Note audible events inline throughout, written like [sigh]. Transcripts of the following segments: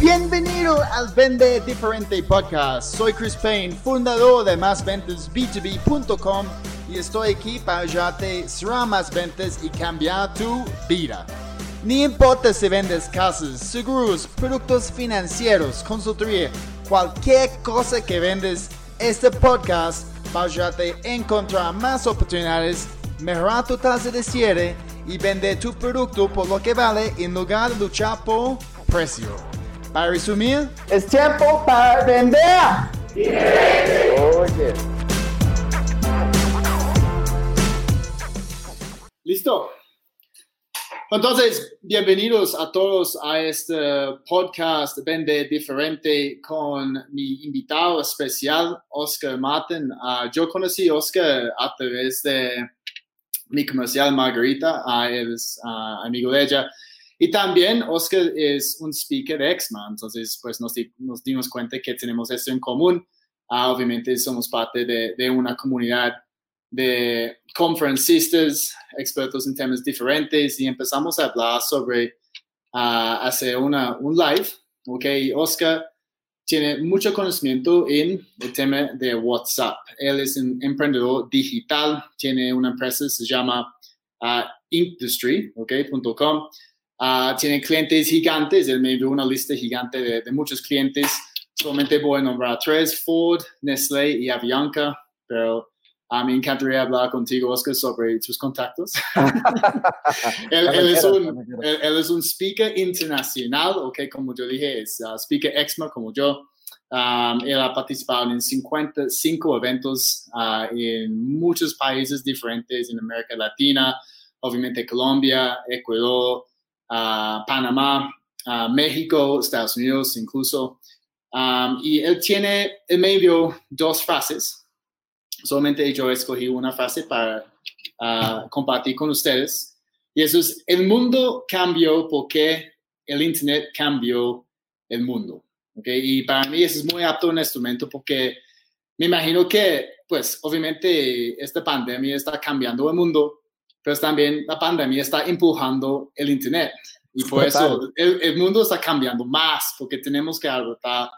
Bienvenido al Vende Diferente Podcast. Soy Chris Payne, fundador de másventasb2b.com y estoy aquí para ayudarte a cerrar más ventas y cambiar tu vida. Ni importa si vendes casas, seguros, productos financieros, consultoría, cualquier cosa que vendes, este podcast va a ayudarte a encontrar más oportunidades, mejorar tu tasa de cierre y vender tu producto por lo que vale en lugar de luchar por precio. Para resumir, es tiempo para vender. Oye. Listo. Entonces, bienvenidos a todos a este podcast Vende Diferente con mi invitado especial, Oscar Martin. Uh, yo conocí a Oscar a través de mi comercial Margarita, uh, es uh, amigo de ella. Y también Oscar es un speaker de EXMA, entonces pues nos, nos dimos cuenta que tenemos esto en común. Uh, obviamente somos parte de, de, una comunidad de conferencistas, expertos en temas diferentes y empezamos a hablar sobre uh, hacer una, un live. Ok, Oscar tiene mucho conocimiento en el tema de WhatsApp. Él es un emprendedor digital, tiene una empresa, se llama uh, industry.com. Uh, tiene clientes gigantes, él me dio una lista gigante de, de, muchos clientes. Solamente voy a nombrar tres, Ford, Nestlé y Avianca, pero a mí me encantaría hablar contigo, Oscar, sobre tus contactos. [laughs] él, él, es un, él, él, es un, speaker internacional, ok, como yo dije, es uh, speaker EXMA como yo. Um, él ha participado en 55 eventos uh, en muchos países diferentes en América Latina, obviamente Colombia, Ecuador, Panamá, México, Estados Unidos incluso. Um, y él tiene en medio dos frases. Solamente yo escogí una frase para uh, compartir con ustedes. Y eso es, el mundo cambió porque el Internet cambió el mundo. ¿okay? Y para mí eso es muy apto en este momento porque me imagino que, pues, obviamente esta pandemia está cambiando el mundo, pero también la pandemia está empujando el Internet. Y por Total. eso el, el, mundo está cambiando más, porque tenemos que adoptar,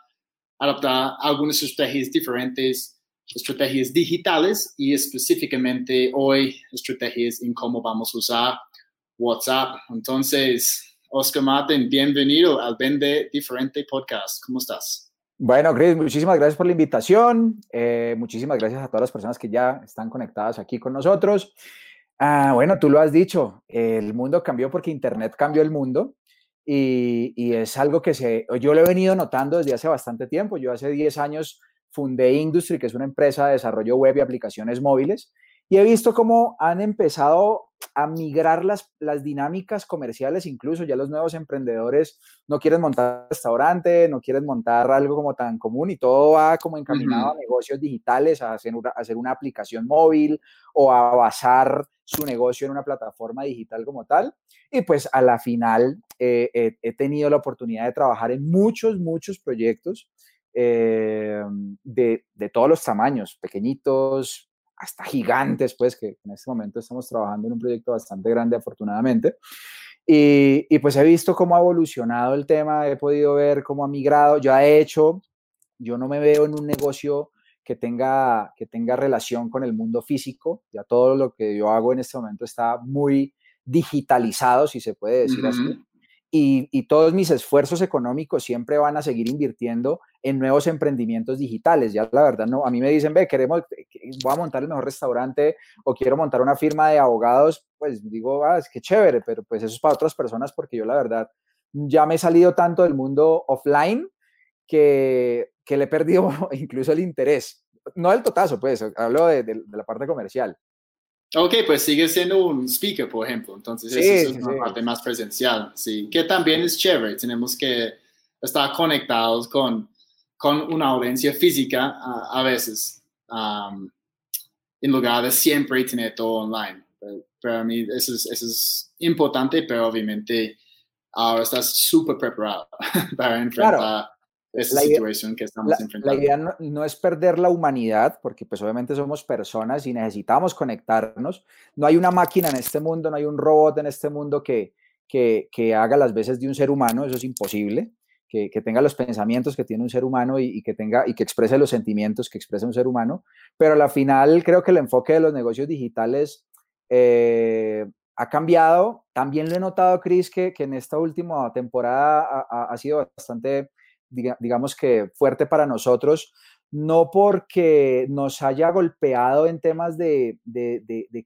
adoptar algunas estrategias diferentes, estrategias digitales y específicamente hoy estrategias en cómo vamos a usar WhatsApp. Entonces, Oscar Martin, bienvenido al Vende Diferente Podcast. ¿Cómo estás? Bueno, Chris, muchísimas gracias por la invitación. Eh, muchísimas gracias a todas las personas que ya están conectadas aquí con nosotros. Ah, bueno, tú lo has dicho, el mundo cambió porque Internet cambió el mundo y, y, es algo que se, yo lo he venido notando desde hace bastante tiempo. Yo hace 10 años fundé Industry, que es una empresa de desarrollo web y aplicaciones móviles, y he visto cómo han empezado a migrar las, las dinámicas comerciales, incluso ya los nuevos emprendedores no quieren montar restaurante, no quieren montar algo como tan común y todo va como encaminado uh -huh. a negocios digitales, a hacer, una, a hacer una aplicación móvil o a basar su negocio en una plataforma digital como tal. Y pues a la final eh, eh, he tenido la oportunidad de trabajar en muchos, muchos proyectos eh, de, de todos los tamaños, pequeñitos, hasta gigantes, pues que en este momento estamos trabajando en un proyecto bastante grande, afortunadamente. Y, y, pues he visto cómo ha evolucionado el tema, he podido ver cómo ha migrado, yo he hecho, yo no me veo en un negocio que tenga, que tenga relación con el mundo físico, ya todo lo que yo hago en este momento está muy digitalizado, si se puede decir uh -huh. así. Y, y, todos mis esfuerzos económicos siempre van a seguir invirtiendo en nuevos emprendimientos digitales. Ya la verdad, no, a mí me dicen, ve, queremos, voy a montar el mejor restaurante o quiero montar una firma de abogados, pues digo, ah, es que chévere, pero pues eso es para otras personas porque yo la verdad ya me he salido tanto del mundo offline que, que le he perdido [laughs] incluso el interés. No del totazo, pues, hablo de, de, de la parte comercial. Ok, pues sigue siendo un speaker, por ejemplo. Entonces, sí, eso es una sí. parte más presencial, sí. Que también es chévere. Tenemos que estar conectados con, con una audiencia física a, a veces, um, en lugar de siempre tener todo online. Pero, para mí eso es, eso es importante, pero obviamente ahora estás súper preparado [laughs] para enfrentar claro esa la situación idea, que estamos la, enfrentando. La idea no, no, es perder la humanidad, porque pues obviamente somos personas y necesitamos conectarnos. No hay una máquina en este mundo, no hay un robot en este mundo que, que, que haga las veces de un ser humano, eso es imposible. Que, tenga los pensamientos que tiene un ser humano y, que tenga y que exprese los sentimientos que expresa un ser humano, pero al final creo que el enfoque de los negocios digitales eh, ha cambiado. También lo he notado, Chris, que, que en esta última temporada ha, sido bastante, digamos que fuerte para nosotros, no porque nos haya golpeado en temas de,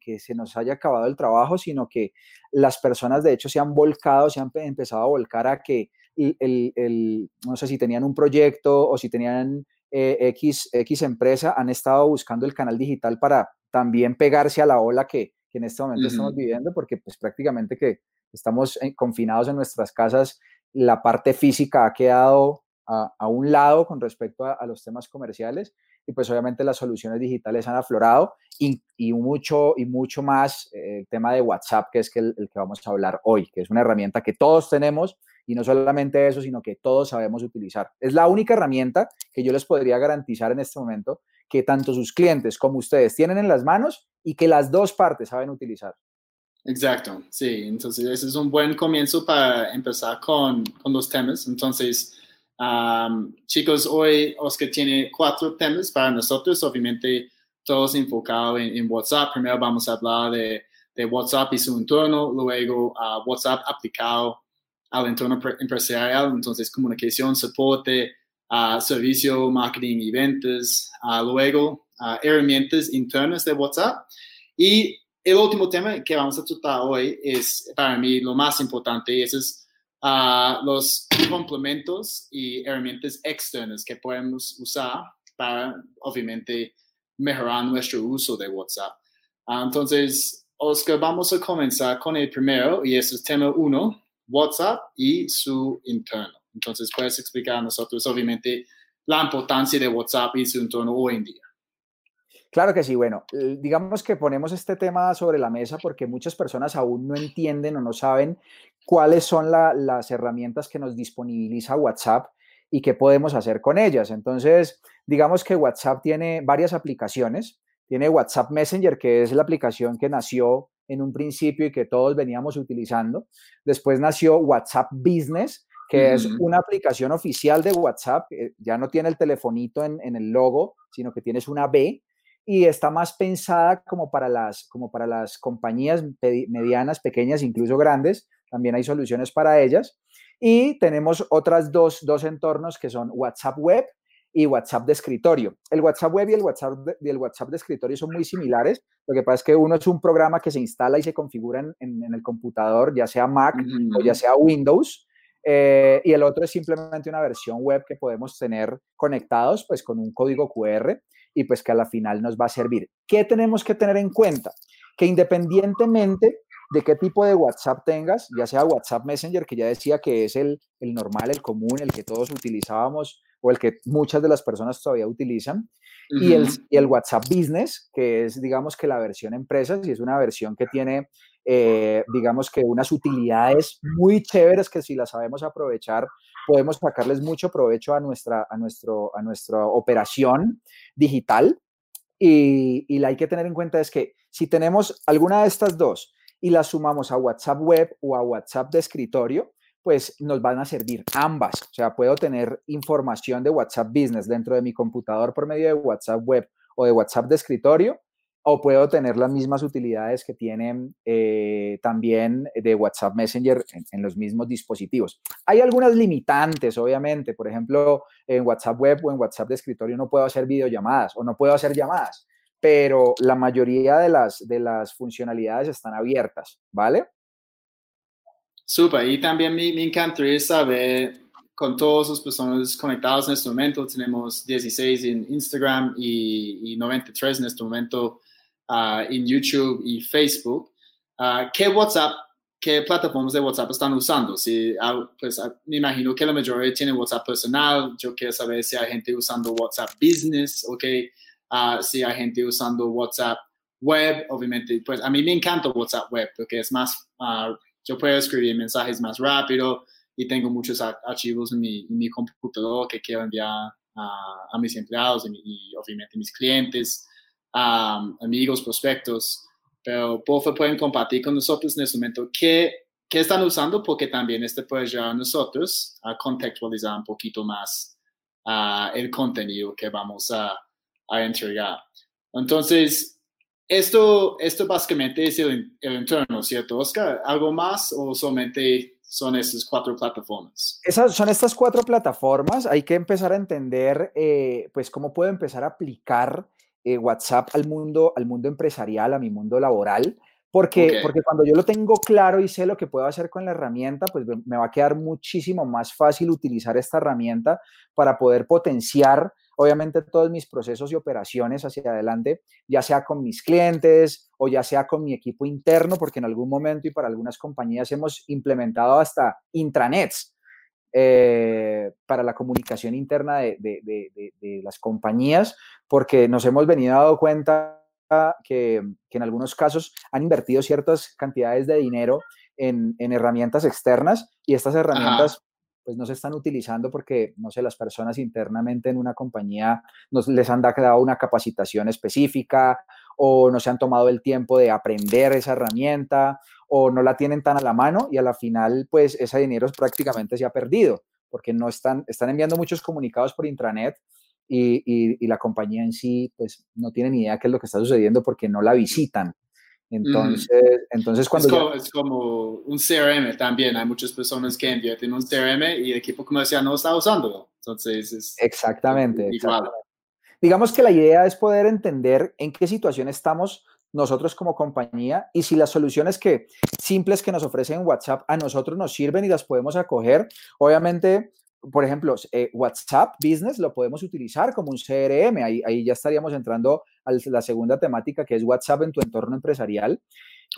que se nos haya acabado el trabajo, sino que las personas de hecho se han volcado, se han empezado a volcar a que el, no sé si tenían un proyecto o si tenían eh, X, X empresa, han estado buscando el canal digital para también pegarse a la ola que, en este momento estamos viviendo, porque pues prácticamente que estamos confinados en nuestras casas, la parte física ha quedado a, un lado con respecto a, los temas comerciales y pues obviamente las soluciones digitales han aflorado y, mucho y mucho más eh, el tema de WhatsApp, que es el, el, que vamos a hablar hoy, que es una herramienta que todos tenemos y no solamente eso, sino que todos sabemos utilizar. Es la única herramienta que yo les podría garantizar en este momento que tanto sus clientes como ustedes tienen en las manos y que las dos partes saben utilizar. Exacto, sí, entonces ese es un buen comienzo para empezar con, con los temas. Entonces, chicos, hoy Oscar tiene cuatro temas para nosotros, obviamente todos enfocados en, WhatsApp. Primero vamos a hablar de, de WhatsApp y su entorno, luego uh, WhatsApp aplicado al entorno empresarial, entonces comunicación, soporte, uh, servicio, marketing y ventas, uh, luego herramientas internas de WhatsApp. Y el último tema que vamos a tratar hoy es para mí lo más importante, es a los [clears throat] complementos y herramientas externas que podemos usar para, obviamente, mejorar nuestro uso de WhatsApp. Ah, entonces, Oscar, vamos a comenzar con el primero y es tema uno, WhatsApp y su entorno. Entonces, puedes explicar a nosotros, obviamente, la importancia de WhatsApp y su entorno hoy en día. Claro que sí, bueno, digamos que ponemos este tema sobre la mesa porque muchas personas aún no entienden o no saben cuáles son las herramientas que nos disponibiliza WhatsApp y qué podemos hacer con ellas. Entonces, digamos que WhatsApp tiene varias aplicaciones. Tiene WhatsApp Messenger, que es la aplicación que nació en un principio y que todos veníamos utilizando. Después nació WhatsApp Business, que es una aplicación oficial de WhatsApp. ya no tiene el telefonito en, en, el logo, sino que tienes una B y está más pensada como para las, como para las compañías medianas, pequeñas, incluso grandes. También hay soluciones para ellas. Y tenemos otras dos, dos entornos que son WhatsApp Web y WhatsApp de escritorio. El WhatsApp Web y el WhatsApp de, el WhatsApp de escritorio son muy similares. Lo que pasa es que uno es un programa que se instala y se configura en, en, el computador, ya sea Mac o ya sea Windows. Eh, y el otro es simplemente una versión web que podemos tener conectados pues con un código QR y pues que a la final nos va a servir. ¿Qué tenemos que tener en cuenta? Que independientemente de qué tipo de WhatsApp tengas, ya sea WhatsApp Messenger, que ya decía que es el, el normal, el común, el que todos utilizábamos o el que muchas de las personas todavía utilizan, y, el, y, el, WhatsApp Business, que es, digamos, que la versión empresas, y es una versión que tiene, eh, digamos, que unas utilidades muy chéveres que si las sabemos aprovechar, podemos sacarles mucho provecho a nuestra, a nuestro, a nuestra operación digital. Y, y la hay que tener en cuenta es que si tenemos alguna de estas dos y las sumamos a WhatsApp web o a WhatsApp de escritorio, pues nos van a servir ambas. O sea, puedo tener información de WhatsApp Business dentro de mi computador por medio de WhatsApp web o de WhatsApp de escritorio o puedo tener las mismas utilidades que tienen eh, también de WhatsApp Messenger en, los mismos dispositivos. Hay algunas limitantes, obviamente. Por ejemplo, en WhatsApp Web o en WhatsApp de escritorio no puedo hacer videollamadas o no puedo hacer llamadas, pero la mayoría de las, de las funcionalidades están abiertas, ¿vale? Súper, y también me, me encantaría saber con todas las personas conectadas en este momento, tenemos 16 en Instagram y, y 93 en este momento uh, en YouTube y Facebook, uh, ¿qué WhatsApp, qué plataformas de WhatsApp están usando? Si, uh, pues me imagino que la mayoría tiene WhatsApp personal. Yo quiero saber si hay gente usando WhatsApp Business, ¿ok? si hay gente usando WhatsApp Web, obviamente, pues a mí me encanta WhatsApp Web porque es más, yo puedo escribir mensajes más rápido y tengo muchos archivos en mi, en mi computador que quiero enviar a mis empleados y, y, obviamente mis clientes amigos, prospectos, pero por favor pueden compartir con nosotros en este momento qué ¿qué están usando? Porque también este puede llevar a nosotros a contextualizar un poquito más el contenido que vamos a, a, entregar. Entonces, esto, esto básicamente es el, el entorno, ¿cierto, Oscar? ¿Algo más o solamente son estas cuatro plataformas? Esas son estas cuatro plataformas. Hay que empezar a entender, eh, pues, cómo puedo empezar a aplicar eh, WhatsApp al mundo, al mundo empresarial, a mi mundo laboral. Porque, porque cuando yo lo tengo claro y sé lo que puedo hacer con la herramienta, pues me va a quedar muchísimo más fácil utilizar esta herramienta para poder potenciar obviamente todos mis procesos y operaciones hacia adelante, ya sea con mis clientes o ya sea con mi equipo interno, porque en algún momento y para algunas compañías hemos implementado hasta intranets eh, para la comunicación interna de, las compañías, porque nos hemos venido dando cuenta que, en algunos casos han invertido ciertas cantidades de dinero en, herramientas externas y estas herramientas pues no se están utilizando porque, no sé, las personas internamente en una compañía nos, les han dado una capacitación específica o no se han tomado el tiempo de aprender esa herramienta o no la tienen tan a la mano y a la final, pues ese dinero prácticamente se ha perdido porque no están, están enviando muchos comunicados por intranet y, y, la compañía en sí, pues no tiene ni idea qué es lo que está sucediendo porque no la visitan. Entonces, entonces cuando... Es como, un CRM también. Hay muchas personas que invierten en un CRM y el equipo comercial no está usándolo. Entonces, es exactamente, Digamos que la idea es poder entender en qué situación estamos nosotros como compañía y si las soluciones que simples que nos ofrecen WhatsApp a nosotros nos sirven y las podemos acoger. Obviamente, por ejemplo, eh, WhatsApp Business lo podemos utilizar como un CRM. Ahí, ahí ya estaríamos entrando a la segunda temática que es WhatsApp en tu entorno empresarial.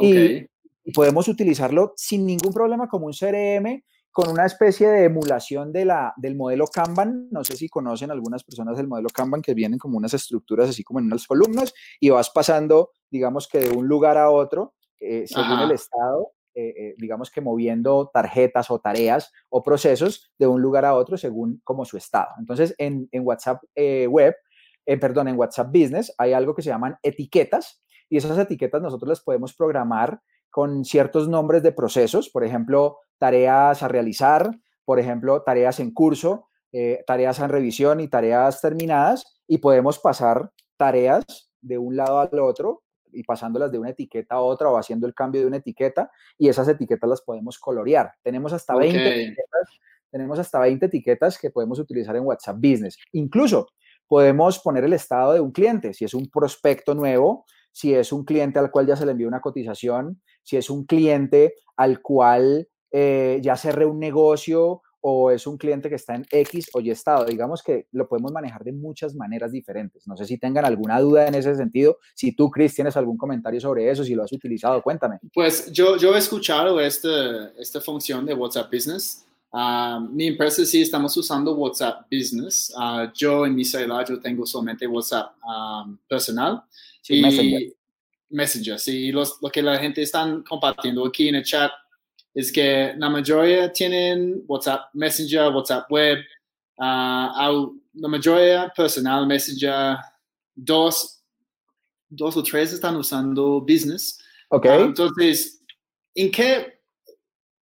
Y, podemos utilizarlo sin ningún problema como un CRM con una especie de emulación de la, del modelo Kanban. No sé si conocen algunas personas del modelo Kanban que vienen como unas estructuras así como en unas columnas y vas pasando, digamos que de un lugar a otro eh, según el estado eh, eh, digamos que moviendo tarjetas o tareas o procesos de un lugar a otro según como su estado. Entonces, en, WhatsApp eh, Web, perdón, en WhatsApp Business hay algo que se llaman etiquetas y esas etiquetas nosotros las podemos programar con ciertos nombres de procesos, por ejemplo, tareas a realizar, por ejemplo, tareas en curso, tareas en revisión y tareas terminadas, y podemos pasar tareas de un lado al otro y pasándolas de una etiqueta a otra o haciendo el cambio de una etiqueta y esas etiquetas las podemos colorear. Tenemos hasta 20 etiquetas, tenemos hasta 20 etiquetas que podemos utilizar en WhatsApp Business. Incluso podemos poner el estado de un cliente, si es un prospecto nuevo, si es un cliente al cual ya se le envió una cotización, si es un cliente al cual eh, ya cerré un negocio o es un cliente que está en X o Y estado. Digamos que lo podemos manejar de muchas maneras diferentes. No sé si tengan alguna duda en ese sentido. Si tú, Chris, tienes algún comentario sobre eso, si lo has utilizado, cuéntame. Pues yo, yo he escuchado esta, esta función de WhatsApp Business. Uh, mi empresa sí estamos usando WhatsApp Business. Uh, yo en mi celular yo tengo solamente WhatsApp um, personal. y Messenger. Messenger, sí. Los, lo que la gente está compartiendo aquí en el chat es que la mayoría tienen WhatsApp Messenger, WhatsApp Web, uh, la mayoría personal Messenger, dos, dos o tres están usando Business. Ok. Uh, entonces, ¿en qué,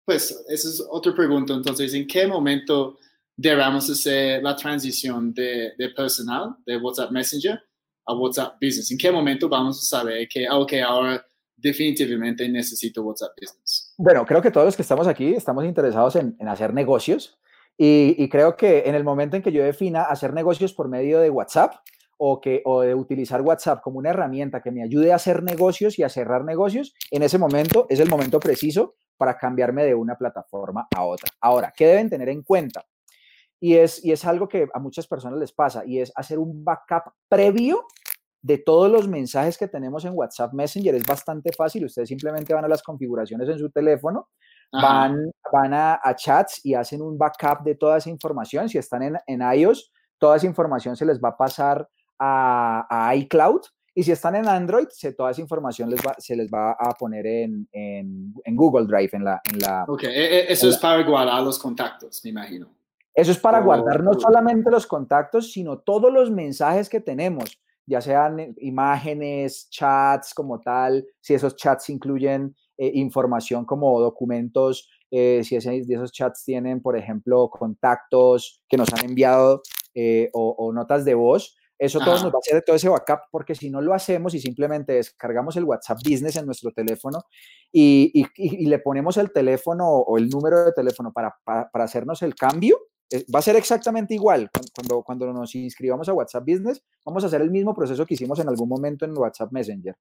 pues, esa es otra pregunta, entonces, ¿en qué momento debemos hacer la transición de, de personal, de WhatsApp Messenger, a WhatsApp Business? ¿En qué momento vamos a saber que, ok, ahora definitivamente necesito WhatsApp Business. Bueno, creo que todos los que estamos aquí estamos interesados en, hacer negocios y, creo que en el momento en que yo defina hacer negocios por medio de WhatsApp o, que, o de utilizar WhatsApp como una herramienta que me ayude a hacer negocios y a cerrar negocios, en ese momento es el momento preciso para cambiarme de una plataforma a otra. Ahora, ¿qué deben tener en cuenta? Y es, y es algo que a muchas personas les pasa y es hacer un backup previo de todos los mensajes que tenemos en WhatsApp Messenger es bastante fácil. Ustedes simplemente van a las configuraciones en su teléfono, van, van a, chats y hacen un backup de toda esa información. Si están en, en iOS, toda esa información se les va a pasar a, iCloud. Y si están en Android, se, toda esa información les va, se les va a poner en, en, Google Drive, en la... En la ok, e, e, eso es para guardar los contactos, me imagino. Eso es para guardar no solamente los contactos, sino todos los mensajes que tenemos ya sean imágenes, chats como tal, si esos chats incluyen eh, información como documentos, eh, si ese, de esos chats tienen, por ejemplo, contactos que nos han enviado o, notas de voz, eso todo nos va a hacer todo ese backup, porque si no lo hacemos y simplemente descargamos el WhatsApp Business en nuestro teléfono y, le ponemos el teléfono o el número de teléfono para, para hacernos el cambio, eh, va a ser exactamente igual. Cuando, cuando nos inscribamos a WhatsApp Business, vamos a hacer el mismo proceso que hicimos en algún momento en WhatsApp Messenger.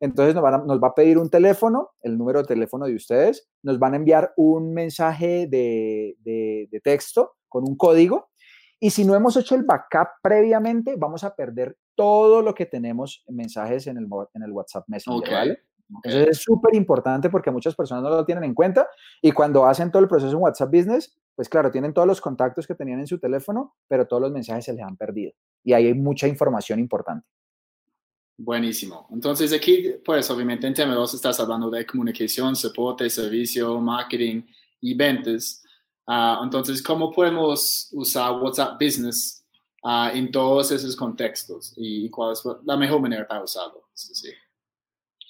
Entonces nos, nos va a pedir un teléfono, el número de teléfono de ustedes, nos van a enviar un mensaje de, de, texto con un código y si no hemos hecho el backup previamente, vamos a perder todo lo que tenemos en mensajes en el, en el WhatsApp Messenger, ¿vale? Entonces es súper importante porque muchas personas no lo tienen en cuenta y cuando hacen todo el proceso en WhatsApp Business, pues claro, tienen todos los contactos que tenían en su teléfono, pero todos los mensajes se les han perdido. Y ahí hay mucha información importante. Buenísimo. Entonces aquí, pues obviamente en tema 2 estás hablando de comunicación, soporte, servicio, marketing y ventas. Ah, entonces, ¿cómo podemos usar WhatsApp Business ah, en todos esos contextos? ¿Y cuál es la mejor manera para usarlo? Sí.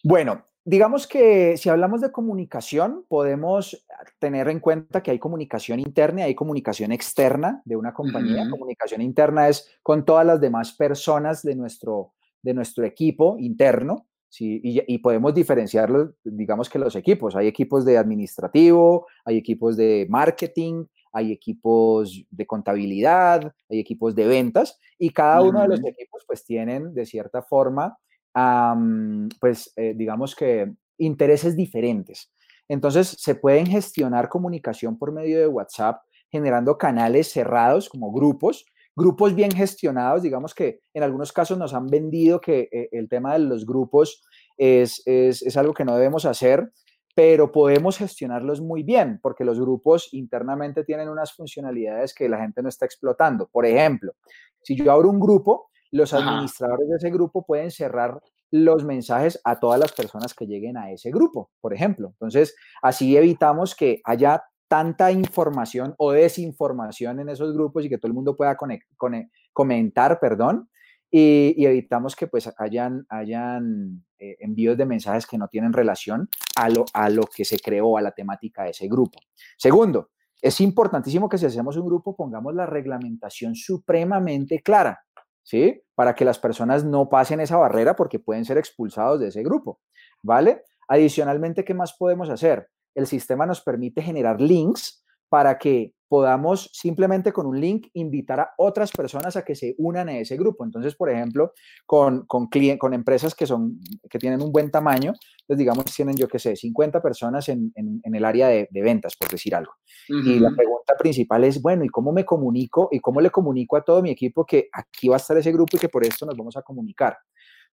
Bueno, digamos que si hablamos de comunicación, podemos tener en cuenta que hay comunicación interna y hay comunicación externa de una compañía. Comunicación interna es con todas las demás personas de nuestro, de nuestro equipo interno. Sí, y, podemos diferenciarlo, digamos que los equipos. Hay equipos de administrativo, hay equipos de marketing, hay equipos de contabilidad, hay equipos de ventas, y cada uno de los equipos pues tienen de cierta forma pues eh, digamos que intereses diferentes. Entonces se pueden gestionar comunicación por medio de WhatsApp generando canales cerrados como grupos, grupos bien gestionados, digamos que en algunos casos nos han vendido que eh, el tema de los grupos es, es, es algo que no debemos hacer, pero podemos gestionarlos muy bien porque los grupos internamente tienen unas funcionalidades que la gente no está explotando. Por ejemplo, si yo abro un grupo, los administradores de ese grupo pueden cerrar los mensajes a todas las personas que lleguen a ese grupo, por ejemplo. Entonces, así evitamos que haya tanta información o desinformación en esos grupos y que todo el mundo pueda comentar, perdón, y, evitamos que pues hayan, hayan eh, envíos de mensajes que no tienen relación a lo, a lo que se creó, a la temática de ese grupo. Segundo, es importantísimo que si hacemos un grupo pongamos la reglamentación supremamente clara. ¿Sí? Para que las personas no pasen esa barrera porque pueden ser expulsados de ese grupo, ¿vale? Adicionalmente, ¿qué más podemos hacer? El sistema nos permite generar links para que podamos simplemente con un link invitar a otras personas a que se unan a ese grupo. Entonces, por ejemplo, con, con, con empresas que, son, que tienen un buen tamaño, pues digamos, tienen, yo qué sé, 50 personas en, en, el área de, de, ventas, por decir algo. Y la pregunta principal es, bueno, ¿y cómo me comunico? ¿Y cómo le comunico a todo mi equipo que aquí va a estar ese grupo y que por esto nos vamos a comunicar?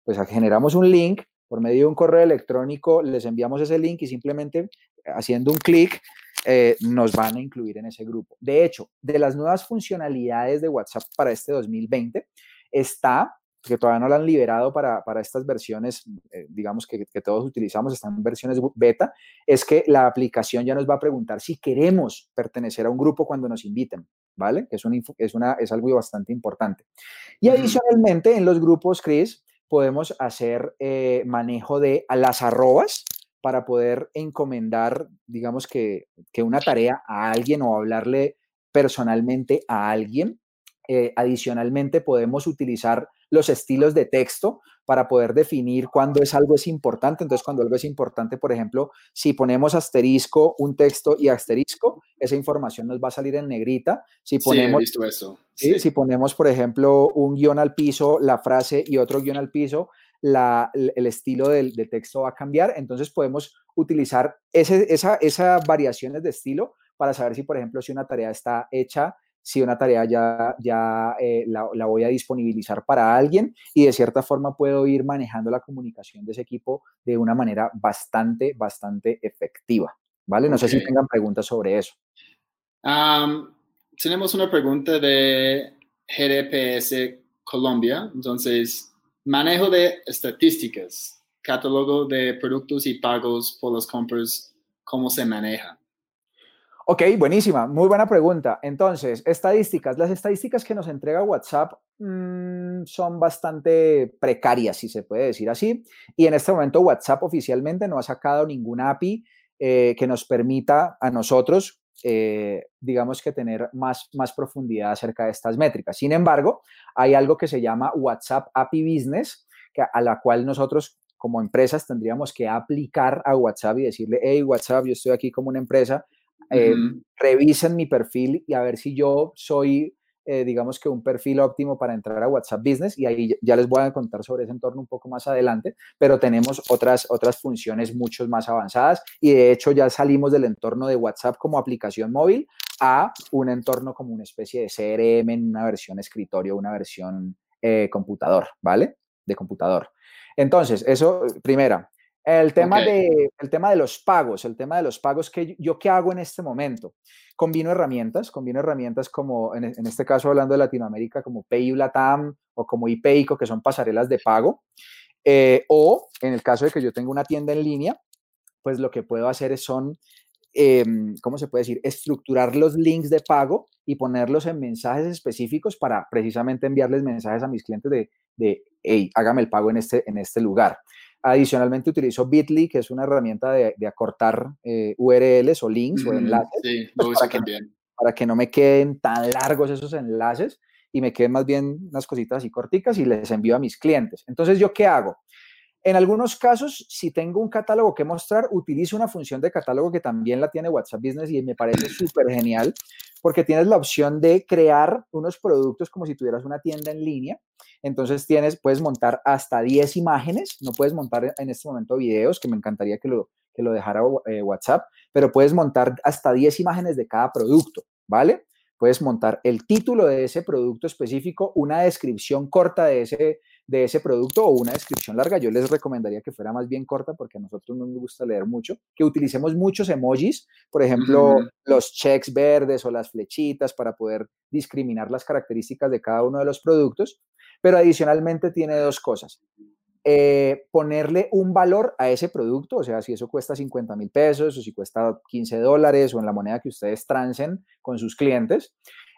Pues generamos un link por medio de un correo electrónico, les enviamos ese link y simplemente haciendo un clic eh, nos van a incluir en ese grupo. De hecho, de las nuevas funcionalidades de WhatsApp para este 2020 está, que todavía no la han liberado para, estas versiones, eh, digamos que, todos utilizamos, están en versiones beta, es que la aplicación ya nos va a preguntar si queremos pertenecer a un grupo cuando nos inviten, ¿vale? Es, es, una, es algo bastante importante. Y adicionalmente en los grupos, Chris, podemos hacer eh, manejo de las arrobas, para poder encomendar, digamos que, una tarea a alguien o hablarle personalmente a alguien. Eh, adicionalmente, podemos utilizar los estilos de texto para poder definir cuándo es algo es importante. Entonces, cuando algo es importante, por ejemplo, si ponemos asterisco, un texto y asterisco, esa información nos va a salir en negrita. Si ponemos, sí, eso. Si ponemos, por ejemplo, un guion al piso, la frase y otro guion al piso, el estilo del, texto va a cambiar. Entonces podemos utilizar ese, esa, esas variaciones de estilo para saber si, por ejemplo, si una tarea está hecha, si una tarea ya, ya eh, la, voy a disponibilizar para alguien y de cierta forma puedo ir manejando la comunicación de ese equipo de una manera bastante, bastante efectiva. ¿Vale? No sé si tengan preguntas sobre eso. tenemos una pregunta de GDPS Colombia. Entonces, Manejo de estadísticas, catálogo de productos y pagos por las compras, ¿cómo se maneja? Ok, buenísima, muy buena pregunta. Entonces, estadísticas. Las estadísticas que nos entrega WhatsApp mm, son bastante precarias, si se puede decir así. Y en este momento WhatsApp oficialmente no ha sacado ninguna API eh, que nos permita a nosotros, eh, digamos que tener más, más profundidad acerca de estas métricas. Sin embargo, hay algo que se llama WhatsApp API Business, que, a la cual nosotros como empresas tendríamos que aplicar a WhatsApp y decirle, hey WhatsApp, yo estoy aquí como una empresa, eh, revisen mi perfil y a ver si yo soy, eh, digamos que un perfil óptimo para entrar a WhatsApp Business y ahí ya les voy a contar sobre ese entorno un poco más adelante, pero tenemos otras, otras funciones mucho más avanzadas y de hecho ya salimos del entorno de WhatsApp como aplicación móvil a un entorno como una especie de CRM en una versión escritorio, una versión eh, computador, ¿vale? De computador. Entonces, eso, primera. El tema, de, el tema de los pagos, el tema de los pagos, que yo qué hago en este momento? Combino herramientas, combino herramientas como, en, este caso hablando de Latinoamérica, como PayUlatam o como iPayco, que son pasarelas de pago. Eh, o en el caso de que yo tenga una tienda en línea, pues lo que puedo hacer son, em, ¿cómo se puede decir? Estructurar los links de pago y ponerlos en mensajes específicos para precisamente enviarles mensajes a mis clientes de, de hey, hágame el pago en este, en este lugar. Adicionalmente utilizo Bitly, que es una herramienta de, acortar eh, URLs o links o enlaces. Sí, pues, para, que, para que no me queden tan largos esos enlaces y me queden más bien unas cositas así corticas y les envío a mis clientes. Entonces, ¿yo qué hago? En algunos casos, si tengo un catálogo que mostrar, utilizo una función de catálogo que también la tiene WhatsApp Business y me parece [clears throat] súper genial porque tienes la opción de crear unos productos como si tuvieras una tienda en línea entonces tienes, puedes montar hasta 10 imágenes, no puedes montar en este momento videos, que me encantaría que lo, que lo dejara eh, WhatsApp, pero puedes montar hasta 10 imágenes de cada producto, ¿vale? Puedes montar el título de ese producto específico, una descripción corta de ese, de ese producto o una descripción larga. Yo les recomendaría que fuera más bien corta porque a nosotros no nos gusta leer mucho, que utilicemos muchos emojis, por ejemplo, los checks verdes o las flechitas para poder discriminar las características de cada uno de los productos pero adicionalmente tiene dos cosas. Eh, ponerle un valor a ese producto, o sea, si eso cuesta 50 mil pesos o si cuesta 15 dólares o en la moneda que ustedes transen con sus clientes.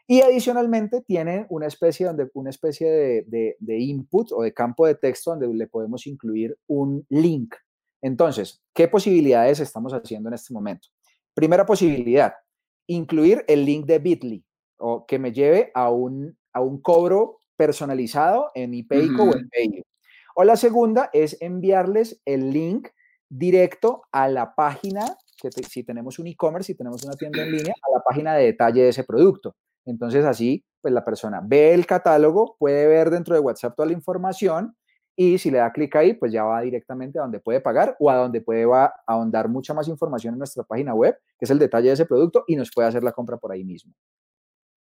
Y adicionalmente tiene una especie, donde, una especie de, de input o de campo de texto donde le podemos incluir un link. Entonces, ¿qué posibilidades estamos haciendo en este momento? Primera posibilidad, incluir el link de Bitly o que me lleve a un, a un cobro personalizado en ePayco o en Payo. O la segunda es enviarles el link directo a la página, que si tenemos un e-commerce, si tenemos una tienda en [clears throat] línea, a la página de detalle de ese producto. Entonces así, pues la persona ve el catálogo, puede ver dentro de WhatsApp toda la información y si le da clic ahí, pues ya va directamente a donde puede pagar o a donde puede va ahondar mucha más información en nuestra página web, que es el detalle de ese producto y nos puede hacer la compra por ahí mismo.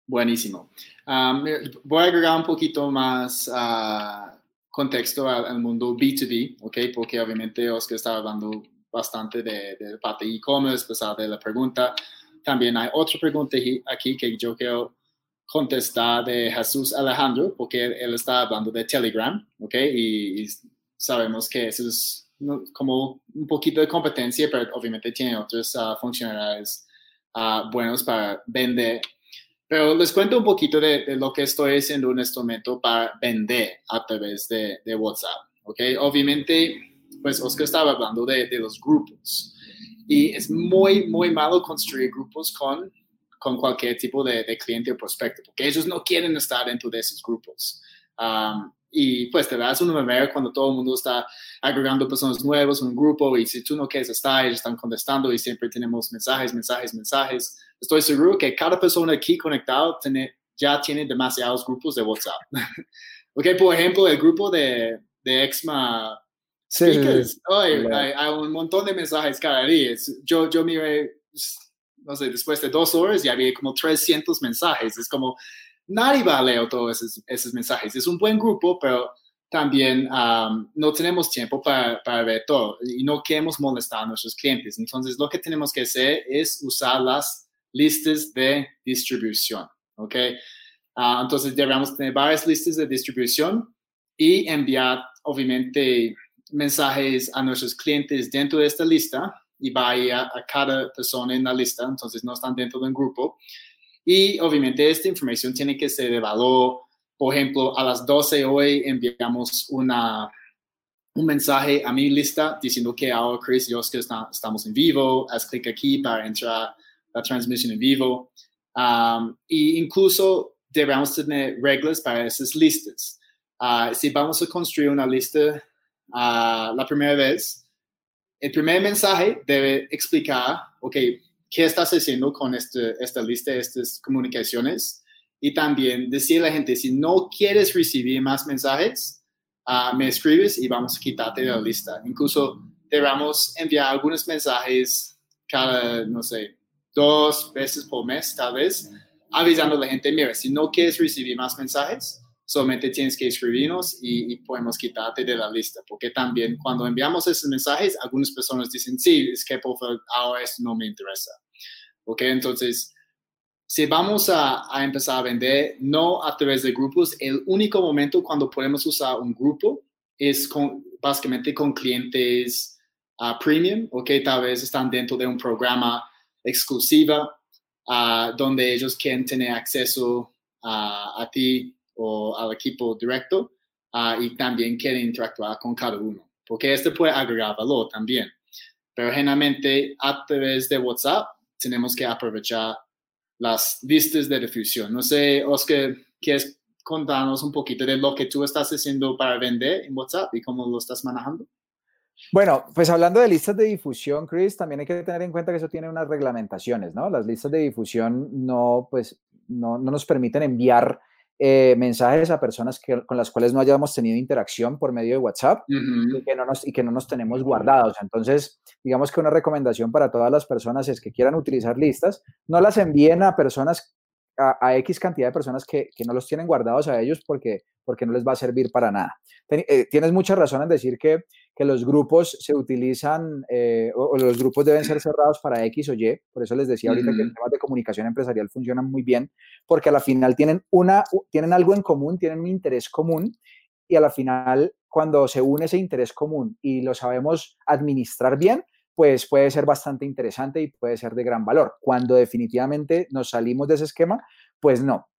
Buenísimo. voy a agregar un poquito más uh, contexto al, mundo B2B, ¿ok? Porque obviamente Oscar estaba hablando bastante de, de parte e-commerce, pesar de la pregunta. También hay otra pregunta aquí que yo quiero contestar de Jesús Alejandro, porque él, está hablando de Telegram, ¿ok? Y, sabemos que eso es como un poquito de competencia, pero obviamente tiene otras uh, funcionalidades uh, buenos para vender pero les cuento un poquito de, lo que estoy haciendo en este momento para vender a través de, de WhatsApp. ¿ok? Obviamente, pues Oscar estaba hablando de, de, los grupos. Y es muy, muy malo construir grupos con, con cualquier tipo de, cliente o prospecto, porque ellos no quieren estar dentro de esos grupos. Um, y pues te das una manera cuando todo el mundo está agregando personas nuevas en un grupo y si tú no quieres estar, ellos están contestando y siempre tenemos mensajes, mensajes, mensajes. Estoy seguro que cada persona aquí conectado tiene, ya tiene demasiados grupos de WhatsApp. [laughs] ok, por ejemplo, el grupo de, de Exma sí, hay, hay, un montón de mensajes cada día. Yo, yo miré, no sé, después de dos horas y había como 300 mensajes. Es como, nadie va a leer todos esos, mensajes. Es un buen grupo, pero también no tenemos tiempo para, para, ver todo y no queremos molestar a nuestros clientes. Entonces, lo que tenemos que hacer es usar las listas de distribución, ¿ok? Ah, entonces, debemos tener varias listas de distribución y enviar, obviamente, mensajes a nuestros clientes dentro de esta lista y va a, cada persona en la lista, entonces no están dentro de un grupo. Y obviamente esta información tiene que ser de valor. Por ejemplo, a las 12 hoy enviamos una, un mensaje a mi lista diciendo que ahora Chris y Oscar estamos en vivo. Haz clic aquí para entrar la transmisión en vivo. Um, y incluso debemos tener reglas para esas listas. Uh, si vamos a construir una lista uh, la primera vez, el primer mensaje debe explicar, ok, qué estás haciendo con este, esta lista, estas comunicaciones. Y también decirle a la gente, si no quieres recibir más mensajes, uh, me escribes y vamos a quitarte de la lista. Incluso debemos enviar algunos mensajes cada, no sé, dos veces por mes, tal vez, avisando a la gente, mira, si no quieres recibir más mensajes, solamente tienes que escribirnos y, podemos quitarte de la lista, porque también cuando enviamos esos mensajes, algunas personas dicen, sí, es que por favor, ahora esto no me interesa. Ok, entonces, si vamos a, empezar a vender, no a través de grupos, el único momento cuando podemos usar un grupo es con, básicamente con clientes uh, premium, ok, tal vez están dentro de un programa exclusiva uh, donde ellos quieren tener acceso a ti o al equipo directo uh, y también quieren interactuar con cada uno, porque este puede agregar valor también. Pero generalmente a través de WhatsApp tenemos que aprovechar las listas de difusión. No sé, Oscar, ¿quieres contarnos un poquito de lo que tú estás haciendo para vender en WhatsApp y cómo lo estás manejando? Bueno, pues hablando de listas de difusión, Chris, también hay que tener en cuenta que eso tiene unas reglamentaciones, ¿no? Las listas de difusión no, pues, no, no nos permiten enviar eh, mensajes a personas que, con las cuales no hayamos tenido interacción por medio de WhatsApp y, que no nos, y que no nos tenemos guardados. Entonces, digamos que una recomendación para todas las personas es que quieran utilizar listas, no las envíen a personas, a, X cantidad de personas que, que, no los tienen guardados a ellos porque, porque no les va a servir para nada. Eh, tienes mucha razón en decir que que los grupos se utilizan eh, o, los grupos deben ser cerrados para X o Y. Por eso les decía ahorita que el tema de comunicación empresarial funciona muy bien, porque a la final tienen, una, tienen algo en común, tienen un interés común y a la final cuando se une ese interés común y lo sabemos administrar bien, pues puede ser bastante interesante y puede ser de gran valor. Cuando definitivamente nos salimos de ese esquema, pues no.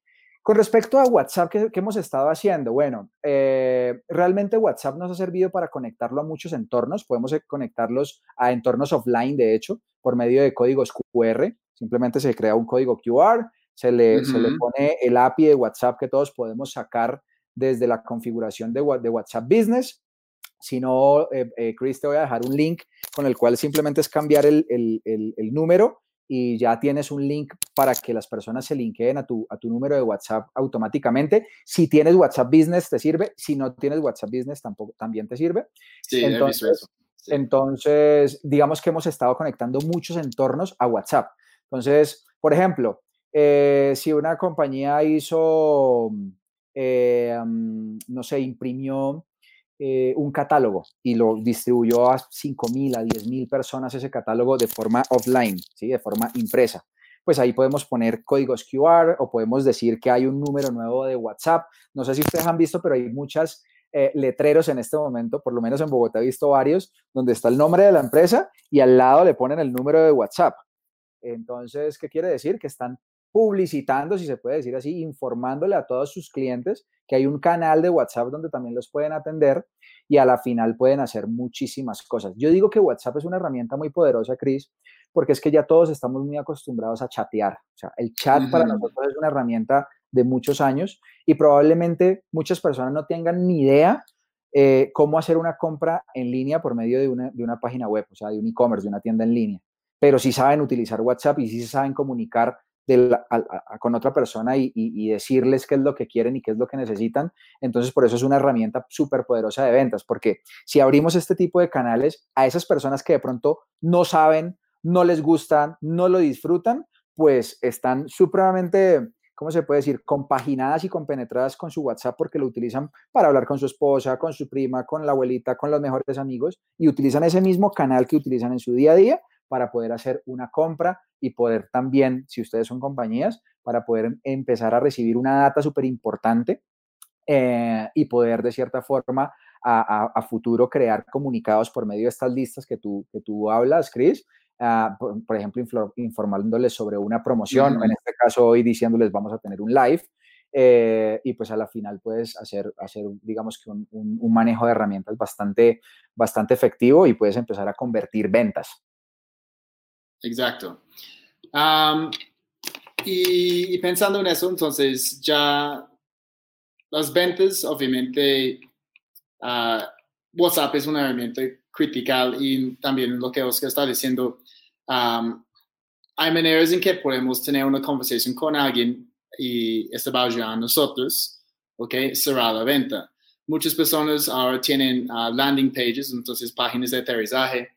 Con respecto a WhatsApp, ¿qué, hemos estado haciendo? Bueno, eh, realmente WhatsApp nos ha servido para conectarlo a muchos entornos. Podemos eh, conectarlos a entornos offline, de hecho, por medio de códigos QR. Simplemente se crea un código QR, se le, se le pone el API de WhatsApp que todos podemos sacar desde la configuración de, de WhatsApp Business. Si no, eh, Chris, te voy a dejar un link con el cual simplemente es cambiar el, el, el número y ya tienes un link para que las personas se linkeen a tu, a tu número de WhatsApp automáticamente. Si tienes WhatsApp Business, te sirve. Si no tienes WhatsApp Business, tampoco, también te sirve. Sí, entonces, entonces, digamos que hemos estado conectando muchos entornos a WhatsApp. Entonces, por ejemplo, eh, si una compañía hizo, eh, mm, no sé, imprimió eh, un catálogo y lo distribuyó a 5.000, a 10.000 personas ese catálogo de forma offline, ¿sí? de forma impresa. Pues ahí podemos poner códigos QR o podemos decir que hay un número nuevo de WhatsApp. No sé si ustedes han visto, pero hay muchas eh, letreros en este momento, por lo menos en Bogotá he visto varios, donde está el nombre de la empresa y al lado le ponen el número de WhatsApp. Entonces, ¿qué quiere decir? Que están publicitando, si se puede decir así, informándole a todos sus clientes que hay un canal de WhatsApp donde también los pueden atender y a la final pueden hacer muchísimas cosas. Yo digo que WhatsApp es una herramienta muy poderosa, Cris, porque es que ya todos estamos muy acostumbrados a chatear. O sea, el chat para nosotros es una herramienta de muchos años y probablemente muchas personas no tengan ni idea eh, cómo hacer una compra en línea por medio de una, de una página web, o sea, de un e-commerce, de una tienda en línea. Pero sí saben utilizar WhatsApp y sí saben comunicar con otra persona y, decirles qué es lo que quieren y qué es lo que necesitan. Entonces, por eso es una herramienta súper poderosa de ventas, porque si abrimos este tipo de canales a esas personas que de pronto no saben, no les gustan, no lo disfrutan, pues están supremamente, ¿cómo se puede decir?, compaginadas y compenetradas con su WhatsApp porque lo utilizan para hablar con su esposa, con su prima, con la abuelita, con los mejores amigos y utilizan ese mismo canal que utilizan en su día a día para poder hacer una compra y poder también, si ustedes son compañías, para poder empezar a recibir una data súper importante eh, y poder de cierta forma a, futuro crear comunicados por medio de estas listas que tú, que tú hablas, Chris. Ah, por, ejemplo, informándoles sobre una promoción, en este caso hoy diciéndoles vamos a tener un live, eh, y pues a la final puedes hacer, hacer digamos que un, un, manejo de herramientas bastante, bastante efectivo y puedes empezar a convertir ventas. Exacto. y, pensando en eso, entonces ya las ventas, obviamente, uh, WhatsApp es una herramienta critical y también lo que Oscar está diciendo, hay maneras en que podemos tener una conversación con alguien y esto va a ayudar a nosotros, ¿ok? Cerrar la venta. Muchas personas ahora tienen uh, landing pages, entonces páginas de aterrizaje,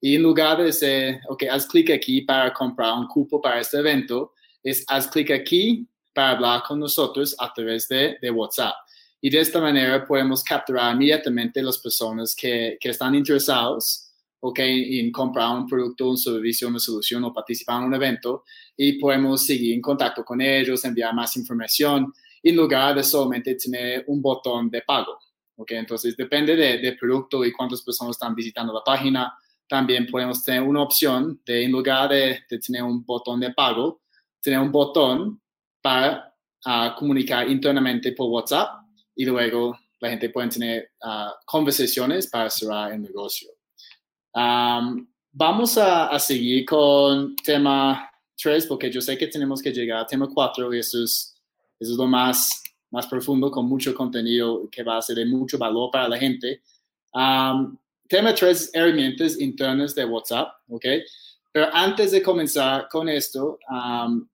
y en lugar de decir, ok, haz clic aquí para comprar un cupo para este evento, es haz clic aquí para hablar con nosotros a través de, de WhatsApp. Y de esta manera podemos capturar inmediatamente las personas que, que están interesados okay, en comprar un producto, un servicio, una solución o participar en un evento y podemos seguir en contacto con ellos, enviar más información en lugar de solamente tener un botón de pago. Okay, entonces depende del de producto y cuántas personas están visitando la página. También podemos tener una opción de en lugar de, de tener un botón de pago, tener un botón para uh, comunicar internamente por WhatsApp y luego la gente puede tener uh, conversaciones para cerrar el negocio. Um, vamos a, a, seguir con tema 3 porque yo sé que tenemos que llegar a tema 4 y eso es, eso es lo más, más profundo con mucho contenido que va a ser de mucho valor para la gente. Um, tema 3, herramientas internas de WhatsApp, ¿ok? Pero antes de comenzar con esto, um,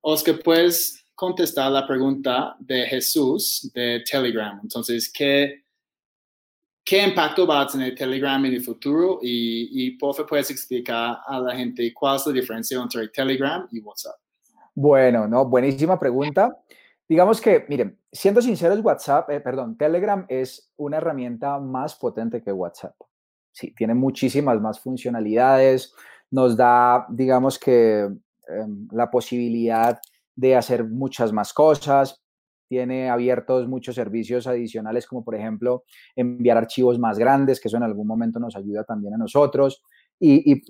Oscar, ¿puedes contestar la pregunta de Jesús de Telegram? Entonces, ¿qué, ¿Qué impacto va a tener Telegram en el futuro? Y, y por favor, puedes explicar a la gente cuál es la diferencia entre Telegram y WhatsApp. Bueno, no, buenísima pregunta. Digamos que, miren, siendo sinceros, WhatsApp, eh, perdón, Telegram es una herramienta más potente que WhatsApp. Sí, tiene muchísimas más funcionalidades, nos da, digamos que, em, la posibilidad de hacer muchas más cosas tiene abiertos muchos servicios adicionales, como por ejemplo enviar archivos más grandes, que eso en algún momento nos ayuda también a nosotros. Y,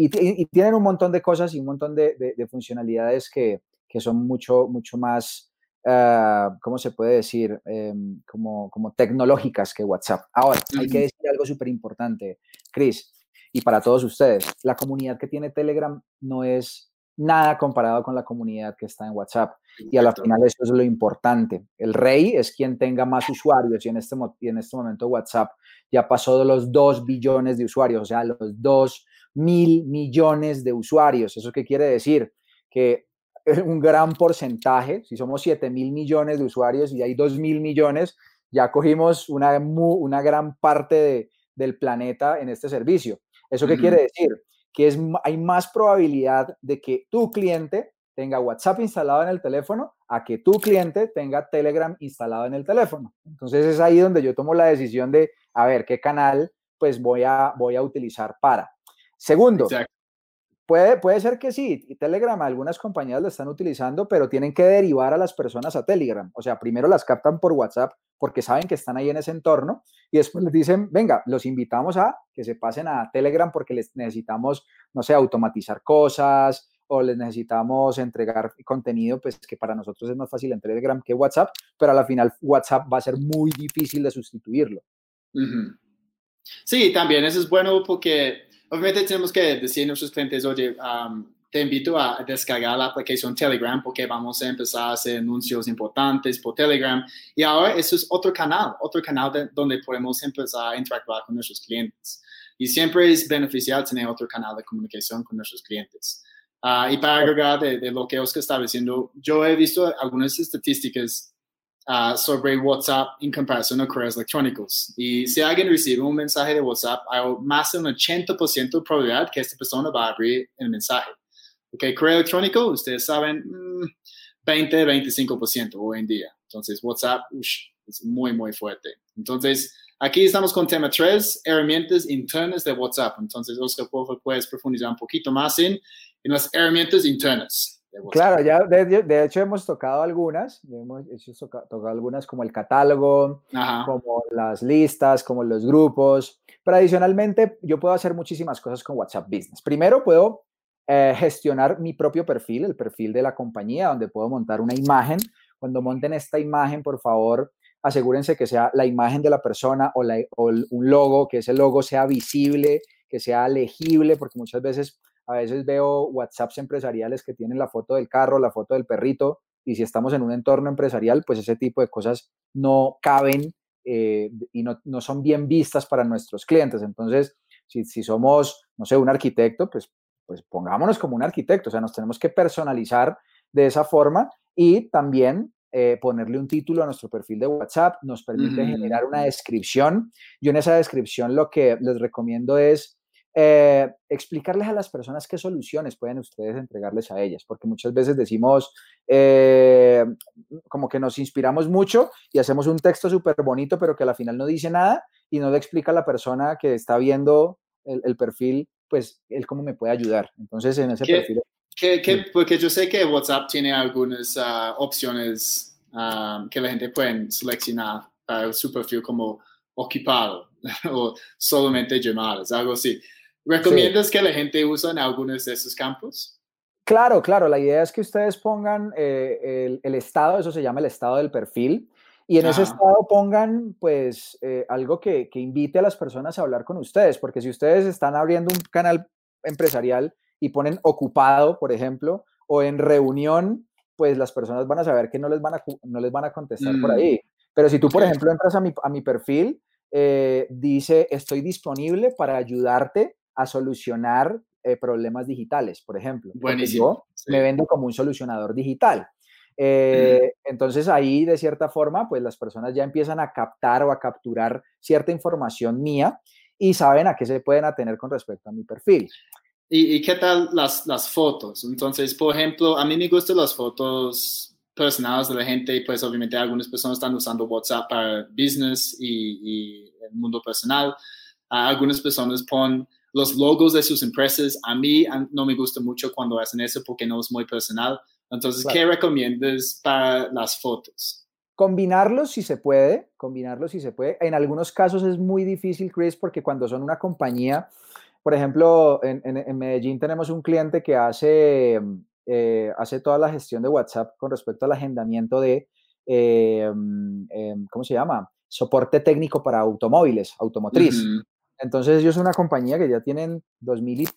tienen un montón de cosas y un montón de, funcionalidades que, son mucho, mucho más, uh, ¿cómo se puede decir? Em, como, como tecnológicas que WhatsApp. Ahora, hay que decir algo súper importante, Chris, y para todos ustedes, la comunidad que tiene Telegram no es nada comparado con la comunidad que está en WhatsApp. Y a la final eso es lo importante. El rey es quien tenga más usuarios y en este, en este momento WhatsApp ya pasó de los 2 billones de usuarios, o sea, los 2 mil millones de usuarios. ¿Eso qué quiere decir? Que [laughs] un gran porcentaje, si somos 7 mil millones de usuarios y hay 2 mil millones, ya cogimos una, una gran parte del planeta en este servicio. ¿Eso qué quiere decir? Que es, hay más probabilidad de que tu cliente tenga WhatsApp instalado en el teléfono a que tu cliente tenga Telegram instalado en el teléfono. Entonces es ahí donde yo tomo la decisión de, a ver, qué canal pues voy a, voy a utilizar para. Segundo, puede, puede ser que sí, Telegram algunas compañías lo están utilizando, pero tienen que derivar a las personas a Telegram. O sea, primero las captan por WhatsApp porque saben que están ahí en ese entorno y después les dicen, venga, los invitamos a que se pasen a Telegram porque les necesitamos, no sé, automatizar cosas, o les necesitamos entregar contenido, pues que para nosotros es más fácil en Telegram que WhatsApp, pero a la final WhatsApp va a ser muy difícil de sustituirlo. Sí, también eso es bueno porque obviamente tenemos que decir a nuestros clientes, oye, te invito a descargar la aplicación Telegram porque vamos a empezar a hacer anuncios importantes por Telegram. Y ahora eso es otro canal, otro canal donde podemos empezar a interactuar con nuestros clientes. Y siempre es beneficial tener otro canal de comunicación con nuestros clientes. Ah, y para agregar de, lo que Oscar estaba diciendo, yo he visto algunas estadísticas ah, sobre WhatsApp en comparación a correos electrónicos. Y si alguien recibe un mensaje de WhatsApp, hay más de un 80% de probabilidad que esta persona va a abrir el mensaje. Ok, correo electrónico, ustedes saben, 20, mm, 25% hoy en día. Entonces, WhatsApp es muy, muy fuerte. Entonces, aquí estamos con tema 3, herramientas internas de WhatsApp. Entonces, Oscar, por favor, puedes profundizar un poquito más en en las herramientas internas Claro, ya de, hecho hemos tocado algunas, hemos hecho tocado algunas como el catálogo, como las listas, como los grupos, pero adicionalmente yo puedo hacer muchísimas cosas con WhatsApp Business. Primero puedo eh, gestionar mi propio perfil, el perfil de la compañía, donde puedo montar una imagen. Cuando monten esta imagen, por favor, asegúrense que sea la imagen de la persona o, o un logo, que ese logo sea visible, que sea legible, porque muchas veces a veces veo WhatsApps empresariales que tienen la foto del carro, la foto del perrito, y si estamos en un entorno empresarial, pues ese tipo de cosas no caben eh, y no, son bien vistas para nuestros clientes. Entonces, si, somos, no sé, un arquitecto, pues, pues pongámonos como un arquitecto, o sea, nos tenemos que personalizar de esa forma y también eh, ponerle un título a nuestro perfil de WhatsApp, nos permite generar una descripción. Yo en esa descripción lo que les recomiendo es eh, explicarles a las personas qué soluciones pueden ustedes entregarles a ellas, porque muchas veces decimos, eh, como que nos inspiramos mucho y hacemos un texto súper bonito, pero que al final no dice nada y no le explica a la persona que está viendo el, perfil, pues, él cómo me puede ayudar. Entonces, en ese perfil... porque yo sé que WhatsApp tiene algunas ah, opciones ah, que la gente puede seleccionar para su perfil como ocupado [laughs] o solamente llamadas, algo así. ¿Recomiendas que la gente use en algunos de esos campos? Claro, claro. La idea es que ustedes pongan eh, el, estado, eso se llama el estado del perfil, y en ese estado pongan pues eh, algo que, que, invite a las personas a hablar con ustedes, porque si ustedes están abriendo un canal empresarial y ponen ocupado, por ejemplo, o en reunión, pues las personas van a saber que no les van a, no les van a contestar por mm. ahí. Pero si tú, por ejemplo, entras a mi, a mi perfil, eh, dice, estoy disponible para ayudarte a solucionar eh, problemas digitales, por ejemplo. Buenísimo. Yo me vendo como un solucionador digital. Eh, entonces ahí, de cierta forma, pues las personas ya empiezan a captar o a capturar cierta información mía y saben a qué se pueden atener con respecto a mi perfil. ¿Y, qué tal las, las, fotos? Entonces, por ejemplo, a mí me gustan las fotos personales de la gente y pues obviamente algunas personas están usando WhatsApp para business y, y el mundo personal. algunas personas ponen los logos de sus empresas, a mí no me gusta mucho cuando hacen eso porque no es muy personal. Entonces, ¿qué recomiendas para las fotos? Combinarlos si se puede, combinarlos si se puede. En algunos casos es muy difícil, Chris, porque cuando son una compañía, por ejemplo, en, Medellín tenemos un cliente que hace, eh, hace toda la gestión de WhatsApp con respecto al agendamiento de, eh, em, ¿cómo se llama? Soporte técnico para automóviles, automotriz. Entonces ellos son una compañía que ya tienen 2.000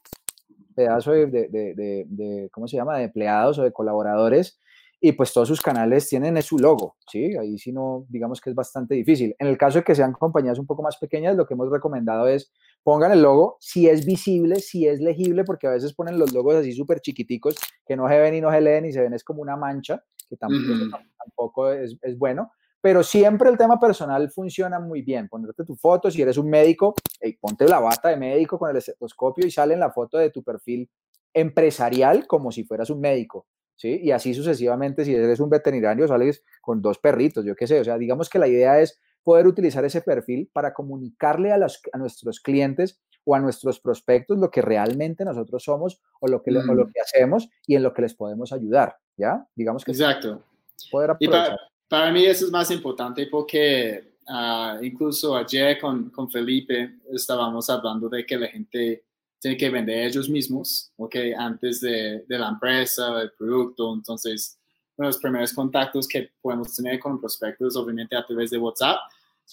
pedazos de, de, de, ¿cómo se llama?, de empleados o de colaboradores y pues todos sus canales tienen su logo, ¿sí? Ahí sí no, digamos que es bastante difícil. En el caso de que sean compañías un poco más pequeñas, lo que hemos recomendado es pongan el logo si es visible, si es legible, porque a veces ponen los logos así súper chiquiticos que no se ven y no se leen y se ven es como una mancha, que tampoco, tampoco es, es, bueno pero siempre el tema personal funciona muy bien. Ponerte tu foto, si eres un médico, ponte la bata de médico con el estetoscopio y sale en la foto de tu perfil empresarial como si fueras un médico, ¿sí? Y así sucesivamente, si eres un veterinario, sales con dos perritos, yo qué sé. O sea, digamos que la idea es poder utilizar ese perfil para comunicarle a, a nuestros clientes o a nuestros prospectos lo que realmente nosotros somos o lo que, lo mm. que hacemos y en lo que les podemos ayudar, ¿ya? Digamos que... Exacto. Poder aprovechar. Para mí eso es más importante porque ah, incluso ayer con, con, Felipe estábamos hablando de que la gente tiene que vender ellos mismos, ¿ok? Antes de, de la empresa, del producto. Entonces, los primeros contactos que podemos tener con prospectos, obviamente a través de WhatsApp.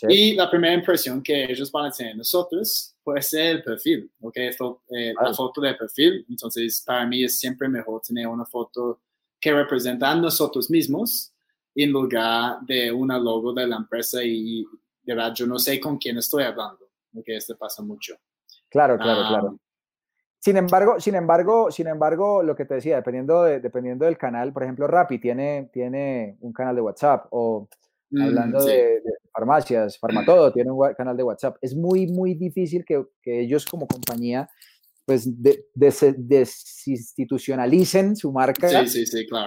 Y la primera impresión que ellos van a tener nosotros puede ser el perfil, ¿ok? Eh, la foto de perfil. Entonces, para mí es siempre mejor tener una foto que representa a nosotros mismos en lugar de una logo de la empresa y de verdad yo no sé con quién estoy hablando, porque esto pasa mucho. Claro, claro, ah, claro. Sin embargo, sin embargo, sin embargo, lo que te decía, dependiendo, dependiendo del canal, por ejemplo, Rappi tiene, tiene un canal de WhatsApp o mm, hablando de, farmacias, Farmatodo tiene un canal de WhatsApp. Es muy, muy difícil que, que ellos como compañía pues desinstitucionalicen su marca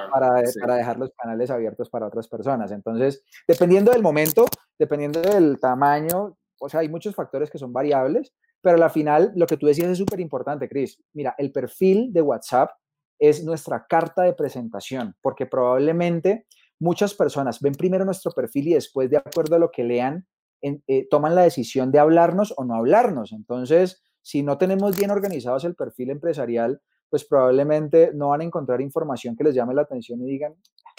para, para, dejar los canales abiertos para otras personas. Entonces, dependiendo del momento, dependiendo del tamaño, o sea, hay muchos factores que son variables, pero al final lo que tú decías es súper importante, Chris. Mira, el perfil de WhatsApp es nuestra carta de presentación, porque probablemente muchas personas ven primero nuestro perfil y después, de acuerdo a lo que lean, eh, toman la decisión de hablarnos o no hablarnos. Entonces, si no tenemos bien organizados el perfil empresarial, pues probablemente no van a encontrar información que les llame la atención y digan,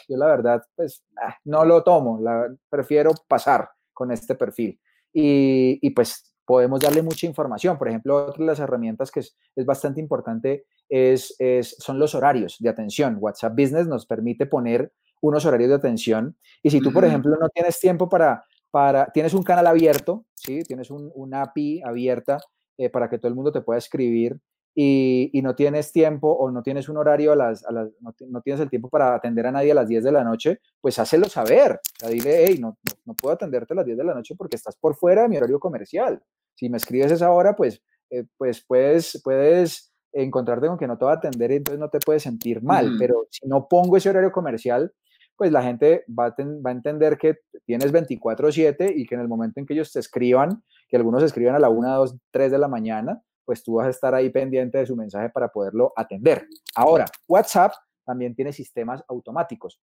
yo la verdad, pues ah, no lo tomo, la, prefiero pasar con este perfil. Y, y, pues podemos darle mucha información. Por ejemplo, otra de las herramientas que es, es bastante importante es, es, son los horarios de atención. WhatsApp Business nos permite poner unos horarios de atención. Y si tú, por ejemplo, no tienes tiempo para, para tienes un canal abierto, ¿sí? tienes un, una API abierta eh, para que todo el mundo te pueda escribir y, y, no tienes tiempo o no tienes un horario a las, a las no, no, tienes el tiempo para atender a nadie a las 10 de la noche, pues hácelo saber. O sea, dile, hey, no, no, puedo atenderte a las 10 de la noche porque estás por fuera de mi horario comercial. Si me escribes esa hora, pues, eh, pues puedes, puedes encontrarte con que no te va a atender y entonces no te puedes sentir mal. Pero si no pongo ese horario comercial, pues la gente va a, ten, va a entender que tienes 24/7 y que en el momento en que ellos te escriban, que algunos escriban a la 1, 2, 3 de la mañana, pues tú vas a estar ahí pendiente de su mensaje para poderlo atender. Ahora, WhatsApp también tiene sistemas automáticos.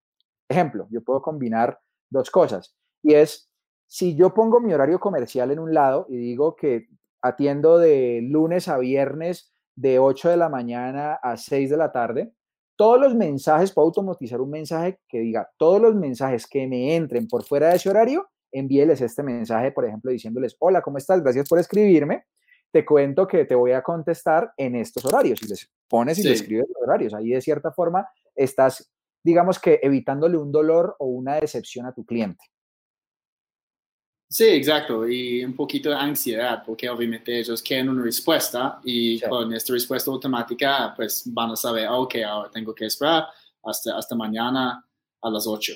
Ejemplo, yo puedo combinar dos cosas y es, si yo pongo mi horario comercial en un lado y digo que atiendo de lunes a viernes de 8 de la mañana a 6 de la tarde, todos los mensajes, puedo automatizar un mensaje que diga, todos los mensajes que me entren por fuera de ese horario, envíeles este mensaje, por ejemplo, diciéndoles, hola, ¿cómo estás? Gracias por escribirme. Te cuento que te voy a contestar en estos horarios. Y les pones y sí. les escribes los horarios. Ahí, de cierta forma, estás, digamos que, evitándole un dolor o una decepción a tu cliente. Sí, exacto, y un poquito de ansiedad, porque obviamente ellos quieren una respuesta y sí. con esta respuesta automática, pues van a saber, ok, ahora tengo que esperar hasta, hasta mañana a las 8.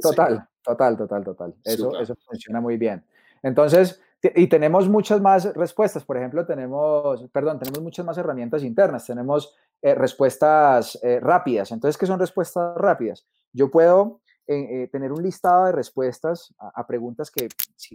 Total, así. total, total, total. Eso, eso funciona muy bien. Entonces, y tenemos muchas más respuestas, por ejemplo, tenemos, perdón, tenemos muchas más herramientas internas, tenemos eh, respuestas eh, rápidas. Entonces, ¿qué son respuestas rápidas? Yo puedo eh, tener un listado de respuestas a, a preguntas que,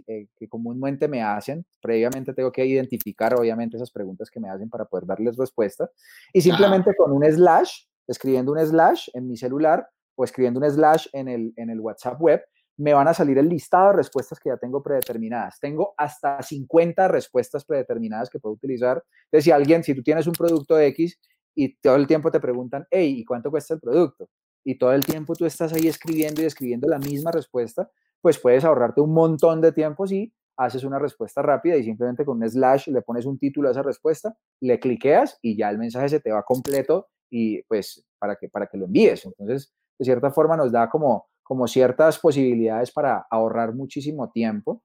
que, comúnmente me hacen. Previamente tengo que identificar, obviamente, esas preguntas que me hacen para poder darles respuesta. Y simplemente con un slash, escribiendo un slash en mi celular o escribiendo un slash en el, en el WhatsApp web, me van a salir el listado de respuestas que ya tengo predeterminadas. Tengo hasta 50 respuestas predeterminadas que puedo utilizar. Entonces, si alguien, si tú tienes un producto X y todo el tiempo te preguntan, hey, ¿y cuánto cuesta el producto? y todo el tiempo tú estás ahí escribiendo y escribiendo la misma respuesta, pues puedes ahorrarte un montón de tiempo si haces una respuesta rápida y simplemente con un slash le pones un título a esa respuesta, le cliqueas y ya el mensaje se te va completo y pues para que, para que lo envíes. Entonces, de cierta forma nos da como, como ciertas posibilidades para ahorrar muchísimo tiempo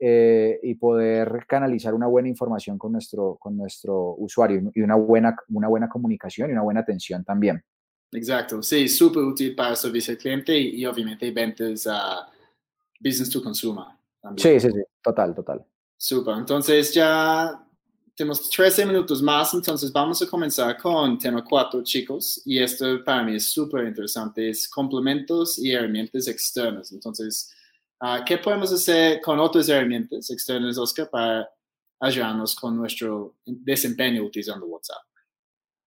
eh, y poder canalizar una buena información con nuestro, con nuestro usuario y una buena, una buena comunicación y una buena atención también. Exacto, sí, súper útil para servicio al cliente y, y obviamente ventas uh, business to consumer. También. Sí, sí, sí, total, total. Súper, entonces ya tenemos 13 minutos más, entonces vamos a comenzar con tema 4, chicos, y esto para mí es súper interesante, es complementos y herramientas externas. Entonces, uh, ¿qué podemos hacer con otras herramientas externas, Oscar, para ayudarnos con nuestro desempeño utilizando WhatsApp?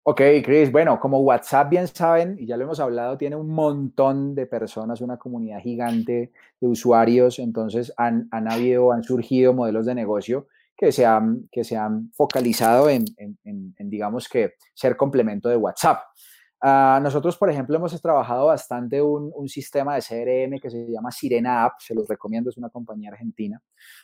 Ok, Chris, bueno, como WhatsApp bien saben, y ya lo hemos hablado, tiene un montón de personas, una comunidad gigante de usuarios, entonces han, han habido, han surgido modelos de negocio que se han, que se han focalizado en, en, en, en digamos que, ser complemento de WhatsApp. Uh, nosotros, por ejemplo, hemos trabajado bastante un, un, sistema de CRM que se llama Sirena App, se los recomiendo, es una compañía argentina,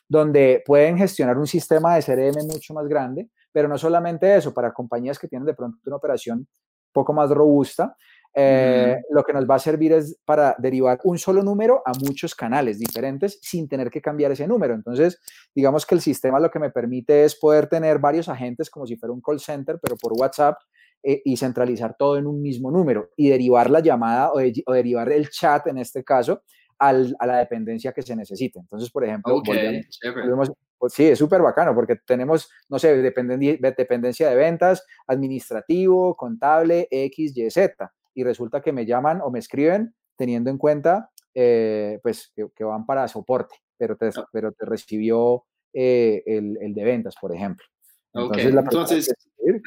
donde pueden gestionar un sistema de CRM mucho más grande, pero no solamente eso, para compañías que tienen de pronto una operación poco más robusta, eh, mm. lo que nos va a servir es para derivar un solo número a muchos canales diferentes sin tener que cambiar ese número. Entonces, digamos que el sistema lo que me permite es poder tener varios agentes como si fuera un call center, pero por WhatsApp eh, y centralizar todo en un mismo número y derivar la llamada o, de, o derivar el chat en este caso al, a la dependencia que se necesite. Entonces, por ejemplo, okay, volvemos, pues sí, es súper bacano porque tenemos, no sé, dependen, dependencia de ventas, administrativo, contable, X, Y, Z. Y resulta que me llaman o me escriben teniendo en cuenta, eh, pues, que, que, van para soporte, pero te, oh. pero te recibió eh, el, el, de ventas, por ejemplo. Entonces, okay. la Entonces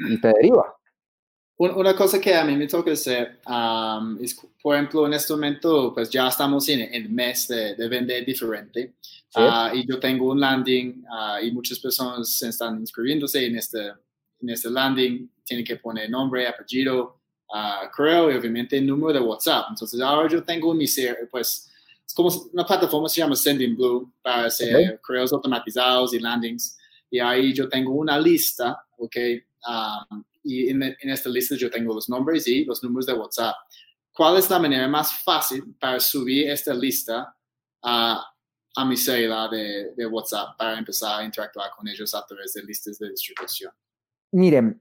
y te deriva. Una cosa que a mí me toca hacer es, por ejemplo, en este momento, pues ya estamos en el mes de, vender diferente. Ah, y yo tengo un landing ah, y muchas personas están inscribiéndose en este, en este landing. Tienen que poner nombre, apellido, uh, correo y obviamente el número de WhatsApp. Entonces ahora yo tengo mi, pues, es como una plataforma se llama Sending Blue para hacer correos automatizados y landings. Y ahí yo tengo una lista, ¿ok? y en, esta lista yo tengo los nombres y los números de WhatsApp. ¿Cuál es la manera más fácil para subir esta lista a, a mi celular de, de, WhatsApp para empezar a interactuar con ellos a través de listas de distribución? Miren,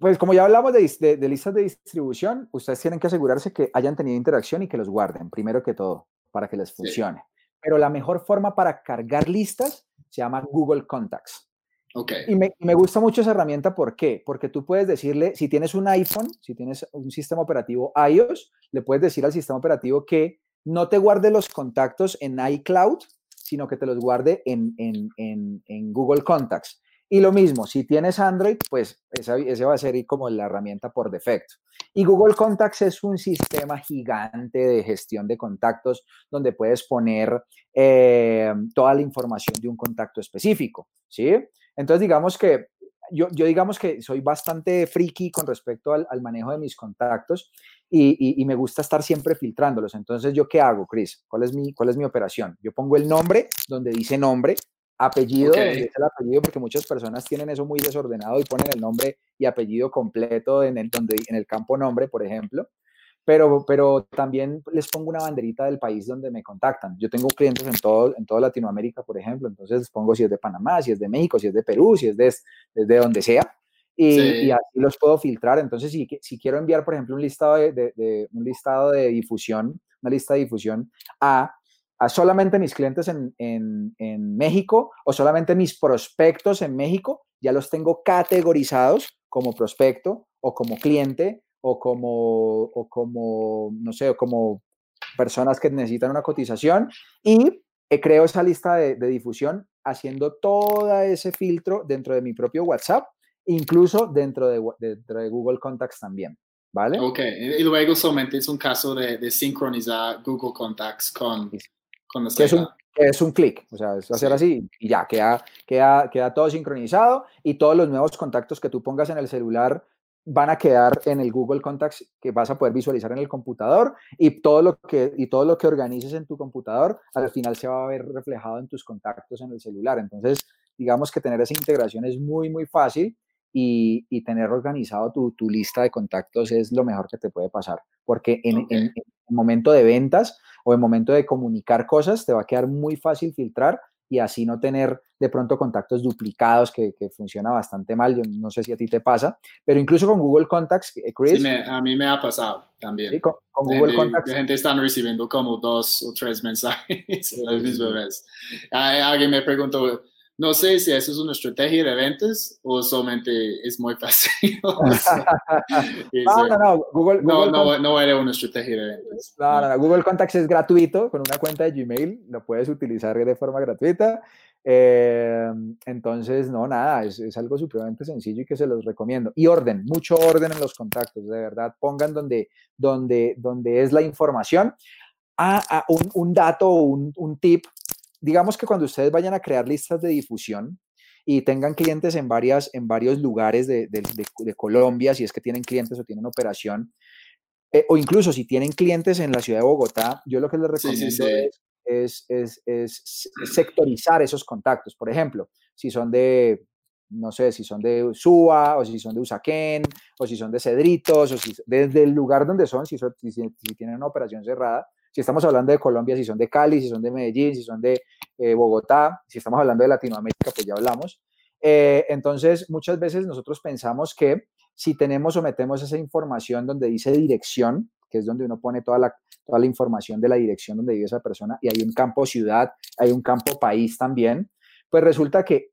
pues como ya hablamos de, de, listas de distribución, ustedes tienen que asegurarse que hayan tenido interacción y que los guarden, primero que todo, para que les funcione. Pero la mejor forma para cargar listas se llama Google Contacts. Okay. Y me, me, gusta mucho esa herramienta, ¿por qué? Porque tú puedes decirle, si tienes un iPhone, si tienes un sistema operativo iOS, le puedes decir al sistema operativo que no te guarde los contactos en iCloud, sino que te los guarde en, en, en, en Google Contacts. Y lo mismo, si tienes Android, pues ese, va a ser como la herramienta por defecto. Y Google Contacts es un sistema gigante de gestión de contactos donde puedes poner eh, toda la información de un contacto específico, ¿sí? Entonces, digamos que yo, yo digamos que soy bastante friki con respecto al, manejo de mis contactos y, y, me gusta estar siempre filtrándolos. Entonces, ¿yo qué hago, Chris? ¿Cuál es, mi, ¿Cuál es mi operación? Yo pongo el nombre donde dice nombre, apellido el apellido, porque muchas personas tienen eso muy desordenado y ponen el nombre y apellido completo en el, donde, en el campo nombre, por ejemplo pero, pero también les pongo una banderita del país donde me contactan. Yo tengo clientes en todo, en toda Latinoamérica, por ejemplo, entonces les pongo si es de Panamá, si es de México, si es de Perú, si es de, desde donde sea, y, así los puedo filtrar. Entonces, si, si quiero enviar, por ejemplo, un listado de, de, un listado de difusión, una lista de difusión a, a solamente mis clientes en, en, en México o solamente mis prospectos en México, ya los tengo categorizados como prospecto o como cliente o como, o como, no sé, como personas que necesitan una cotización y creo esa lista de, difusión haciendo todo ese filtro dentro de mi propio WhatsApp, incluso dentro de, dentro de Google Contacts también. ¿Vale? Ok, y luego solamente es un caso de, sincronizar Google Contacts con, con los que es un, es un clic, o sea, es hacer así y ya, queda, queda, queda todo sincronizado y todos los nuevos contactos que tú pongas en el celular van a quedar en el Google Contacts que vas a poder visualizar en el computador y todo lo que, y todo lo que organices en tu computador al final se va a ver reflejado en tus contactos en el celular. Entonces, digamos que tener esa integración es muy, muy fácil y, y tener organizado tu, tu, lista de contactos es lo mejor que te puede pasar, porque en, en, en el momento de ventas o en momento de comunicar cosas te va a quedar muy fácil filtrar y así no tener de pronto contactos duplicados, que, que, funciona bastante mal. Yo no sé si a ti te pasa, pero incluso con Google Contacts, eh, Chris. Sí, a mí me ha pasado también. con, Google Contacts. La gente está recibiendo como dos o tres [laughs] mensajes a la misma vez. Alguien me preguntó, no sé si eso es una estrategia de ventas o solamente es muy [laughs] fácil. [laughs] no, no, no, Google, no, no, no, era una estrategia de ventas. No, no, Google Contacts es gratuito, con una cuenta de Gmail lo puedes utilizar de forma gratuita. Eh, entonces, no, nada, es, es, algo supremamente sencillo y que se los recomiendo. Y orden, mucho orden en los contactos, de verdad, pongan donde, donde, donde es la información. Ah, ah un, un, dato o un, un tip digamos que cuando ustedes vayan a crear listas de difusión y tengan clientes en, varias, en varios lugares de, Colombia, si es que tienen clientes o tienen operación, eh, o incluso si tienen clientes en la ciudad de Bogotá, yo lo que les recomiendo Es, es, es, sectorizar esos contactos. Por ejemplo, si son de, no sé, si son de Suba, o si son de Usaquén, o si son de Cedritos, o si desde el lugar donde son, si, son, si tienen una operación cerrada, si estamos hablando de Colombia, si son de Cali, si son de Medellín, si son de eh, Bogotá, si estamos hablando de Latinoamérica, pues ya hablamos. Eh, entonces, muchas veces nosotros pensamos que si tenemos o metemos esa información donde dice dirección, que es donde uno pone toda la, toda la información de la dirección donde vive esa persona, y hay un campo ciudad, hay un campo país también, pues resulta que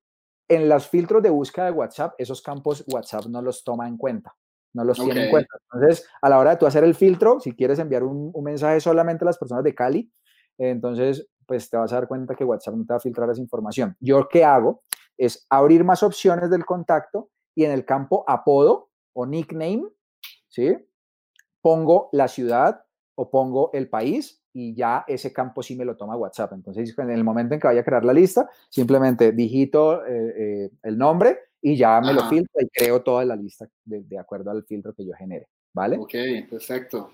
en los filtros de búsqueda de WhatsApp, esos campos WhatsApp no los toma en cuenta no los tiene en cuenta. Entonces, a la hora de tú hacer el filtro, si quieres enviar un, mensaje solamente a las personas de Cali, entonces, pues te vas a dar cuenta que WhatsApp no te va a filtrar esa información. Yo qué hago es abrir más opciones del contacto y en el campo apodo o nickname, ¿sí? Pongo la ciudad o pongo el país y ya ese campo sí me lo toma WhatsApp. Entonces, en el momento en que vaya a crear la lista, simplemente digito eh, eh, el nombre y ya me lo filtra y creo toda la lista de, acuerdo al filtro que yo genere, ¿vale? Ok, perfecto.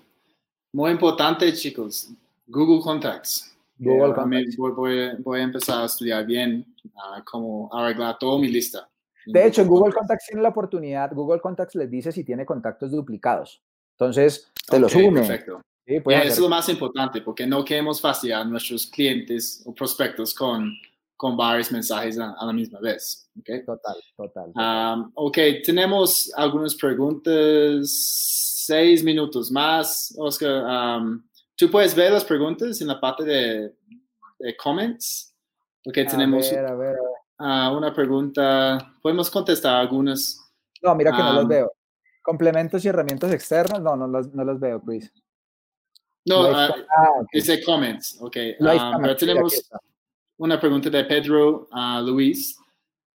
Muy importante, chicos, Google Contacts. Google Contacts. Voy, a empezar a estudiar bien uh, cómo arreglar toda mi lista. De hecho, en Google Contacts tiene la oportunidad, Google Contacts les dice si tiene contactos duplicados. Entonces, te los une. Perfecto. Sí, eso es lo más importante, porque no queremos fastidiar a nuestros clientes o prospectos con, con varios mensajes a, la misma vez. ¿okay? Total, total. Um, ok, tenemos algunas preguntas, seis minutos más. Oscar, um, ¿tú puedes ver las preguntas en la parte de, de comments? Porque tenemos ver, a ver, uh, una pregunta, podemos contestar algunas. No, mira que no las veo. Complementos y herramientas externas, no, no las, no las veo, Chris. No, uh, dice comments, ok. Um, pero tenemos una pregunta de Pedro uh, Luis.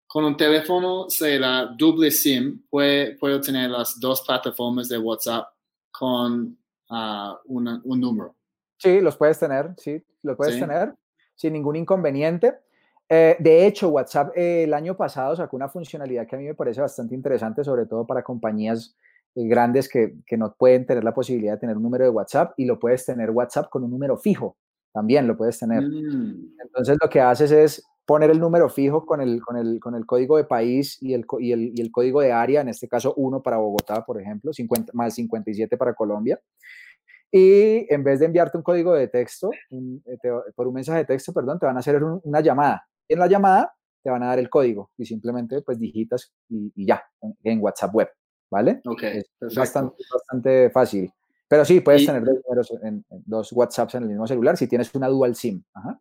Con un teléfono la doble SIM, puede, puedo tener las dos plataformas de WhatsApp con uh, un número. Sí, los puedes tener, sí, los puedes tener sin ningún inconveniente. Eh, de hecho, WhatsApp eh, el año pasado sacó una funcionalidad que a mí me parece bastante interesante, sobre todo para compañías eh, grandes que, que, no pueden tener la posibilidad de tener un número de WhatsApp y lo puedes tener WhatsApp con un número fijo, también lo puedes tener. Mm. Entonces lo que haces es poner el número fijo con el, con el, con el código de país y el, y, el, y el, código de área, en este caso 1 para Bogotá, por ejemplo, 50, más 57 para Colombia. Y en vez de enviarte un código de texto, eh, por un mensaje de texto, perdón, te van a hacer una llamada. Y en la llamada te van a dar el código y simplemente pues digitas y, y ya, en WhatsApp web. ¿vale? Ok, es bastante, bastante, fácil. Pero sí, puedes tener dos, en, dos, WhatsApps en el mismo celular si tienes una dual SIM. Ajá.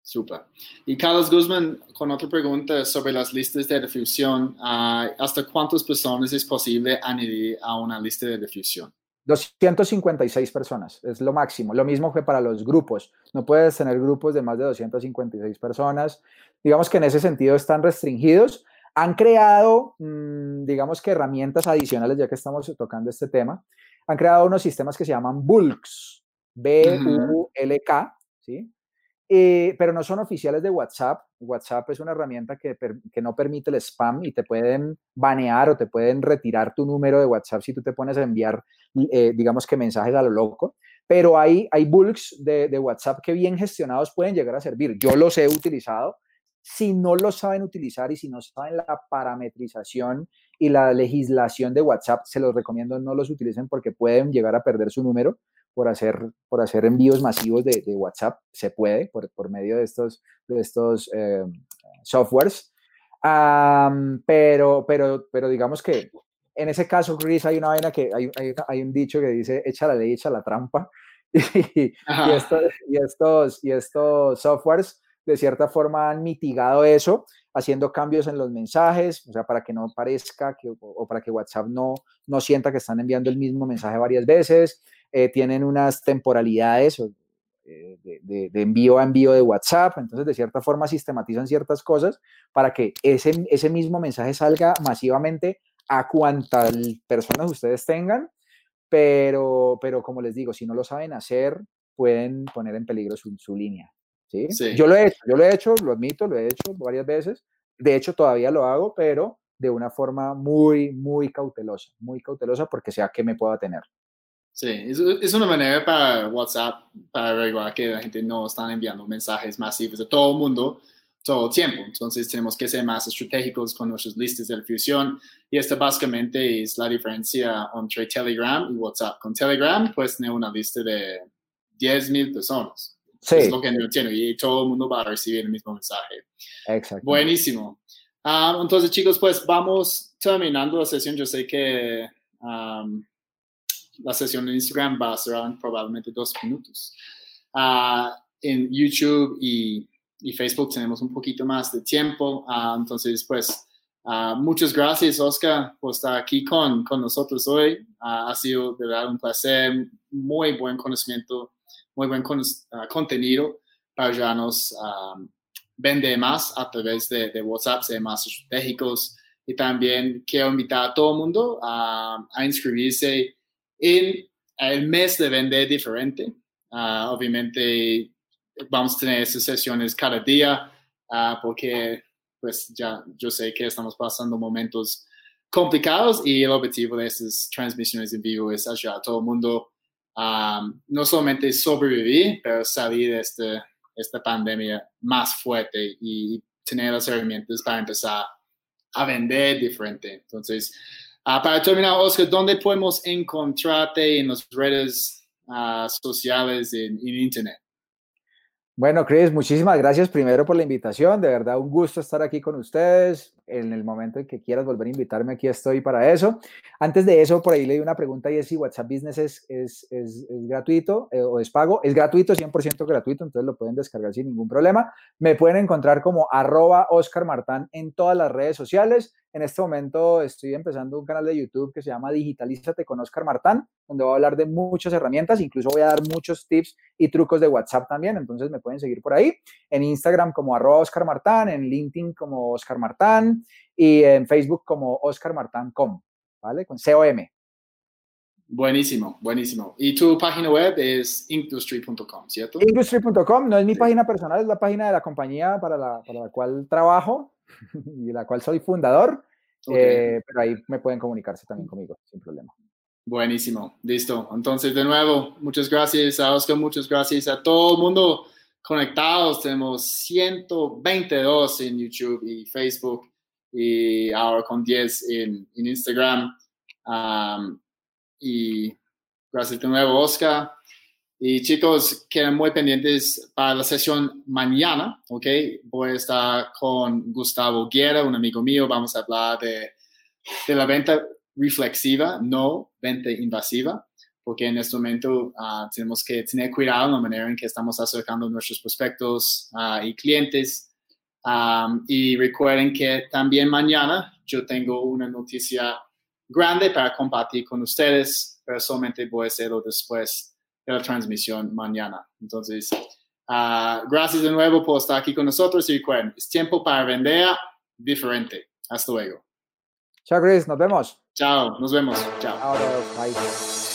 Super. Y Carlos Guzmán, con otra pregunta sobre las listas de difusión, ah, ¿hasta cuántas personas es posible añadir a una lista de difusión? 256 personas, es lo máximo. Lo mismo que para los grupos. No puedes tener grupos de más de 256 personas. Digamos que en ese sentido están restringidos, han creado, mm, digamos que herramientas adicionales, ya que estamos tocando este tema, han creado unos sistemas que se llaman Bulks, B-U-L-K, ¿sí? Eh, pero no son oficiales de WhatsApp. WhatsApp es una herramienta que, que, no permite el spam y te pueden banear o te pueden retirar tu número de WhatsApp si tú te pones a enviar, eh, digamos que mensajes a lo loco. Pero hay, hay bulks de, de, WhatsApp que bien gestionados pueden llegar a servir. Yo los he utilizado si no lo saben utilizar y si no saben la parametrización y la legislación de WhatsApp, se los recomiendo no los utilicen porque pueden llegar a perder su número por hacer, por hacer envíos masivos de, WhatsApp. Se puede por, por, medio de estos, de estos eh, softwares. pero, pero, pero digamos que en ese caso, Chris, hay una vaina que hay, hay, hay un dicho que dice echa la ley, echa la trampa. [laughs] y, estos, y, estos, y estos softwares de cierta forma han mitigado eso haciendo cambios en los mensajes, o sea, para que no parezca que, o, para que WhatsApp no, no sienta que están enviando el mismo mensaje varias veces. Eh, tienen unas temporalidades eh, de, de, envío a envío de WhatsApp, entonces de cierta forma sistematizan ciertas cosas para que ese, ese mismo mensaje salga masivamente a cuantas personas ustedes tengan, pero, pero como les digo, si no lo saben hacer, pueden poner en peligro su, su línea. ¿Sí? Yo lo he hecho, yo lo he hecho, lo admito, lo he hecho varias veces. De hecho, todavía lo hago, pero de una forma muy, muy cautelosa, muy cautelosa porque sea que me pueda tener. Sí, es, es, una manera para WhatsApp para averiguar que la gente no está enviando mensajes masivos de todo el mundo todo el tiempo. Entonces tenemos que ser más estratégicos con nuestras listas de difusión y esta básicamente es la diferencia entre Telegram y WhatsApp. Con Telegram puedes tener una lista de 10.000 personas Sí. Es lo que entiendo y todo el mundo va a recibir el mismo mensaje. Exacto. Buenísimo. Um, entonces, chicos, pues vamos terminando la sesión. Yo sé que um, la sesión en Instagram va a ser probablemente dos minutos. Uh, en YouTube y, y, Facebook tenemos un poquito más de tiempo. Uh, entonces, pues, muchas gracias, Oscar, por estar aquí con, con nosotros hoy. ha sido de verdad un placer, muy buen conocimiento muy buen ah, contenido para ayudarnos a vender más a través de, WhatsApp, ser más estratégicos. Y también quiero invitar a todo el mundo a, inscribirse en el mes de vender diferente. Ah, obviamente vamos a tener esas sesiones cada día ah, porque pues ya yo sé que estamos pasando momentos complicados y el objetivo de estas transmisiones en vivo es ayudar a todo el mundo a no solamente sobrevivir, pero salir de este, esta pandemia más fuerte y tener las herramientas para empezar a vender diferente. Entonces, uh, para terminar, Oscar, ¿dónde podemos encontrarte en las redes uh, sociales en, en Internet? Bueno, Chris, muchísimas gracias primero por la invitación. De verdad, un gusto estar aquí con ustedes. En el momento en que quieras volver a invitarme, aquí estoy para eso. Antes de eso, por ahí le di una pregunta y es si WhatsApp Business es, es, es, gratuito eh, o es pago. Es gratuito, 100% gratuito, entonces lo pueden descargar sin ningún problema. Me pueden encontrar como arroba Oscar Martán en todas las redes sociales. En este momento estoy empezando un canal de YouTube que se llama Digitalízate con Oscar Martán, donde voy a hablar de muchas herramientas, incluso voy a dar muchos tips y trucos de WhatsApp también, entonces me pueden seguir por ahí. En Instagram como arroba Oscar Martán, en LinkedIn como Oscar Martán y en Facebook como Oscar Martán.com, ¿vale? Con C-O-M. Buenísimo, buenísimo. Y tu página web es industry.com, ¿cierto? Industry.com no es mi página personal, es la página de la compañía para la, para la cual trabajo [laughs] y la cual soy fundador, eh, pero ahí me pueden comunicarse también conmigo, sin problema. Buenísimo, listo. Entonces, de nuevo, muchas gracias a Oscar, muchas gracias a todo el mundo conectados. Tenemos 122 en YouTube y Facebook y ahora con 10 en, en Instagram. y gracias de nuevo, Oscar. Y chicos, quedan muy pendientes para la sesión mañana, ¿ok? Voy a estar con Gustavo Guerra, un amigo mío. Vamos a hablar de, de la venta reflexiva, no venta invasiva, porque en este momento uh, tenemos que tener cuidado en la manera en que estamos acercando nuestros prospectos uh, y clientes. Um, y recuerden que también mañana yo tengo una noticia grande para compartir con ustedes, pero solamente voy a hacerlo después de la transmisión mañana. Entonces, uh, gracias de nuevo por estar aquí con nosotros y recuerden, es tiempo para vender diferente. Hasta luego. Chao, Chris, nos vemos. Chao, nos vemos. Chao. bye.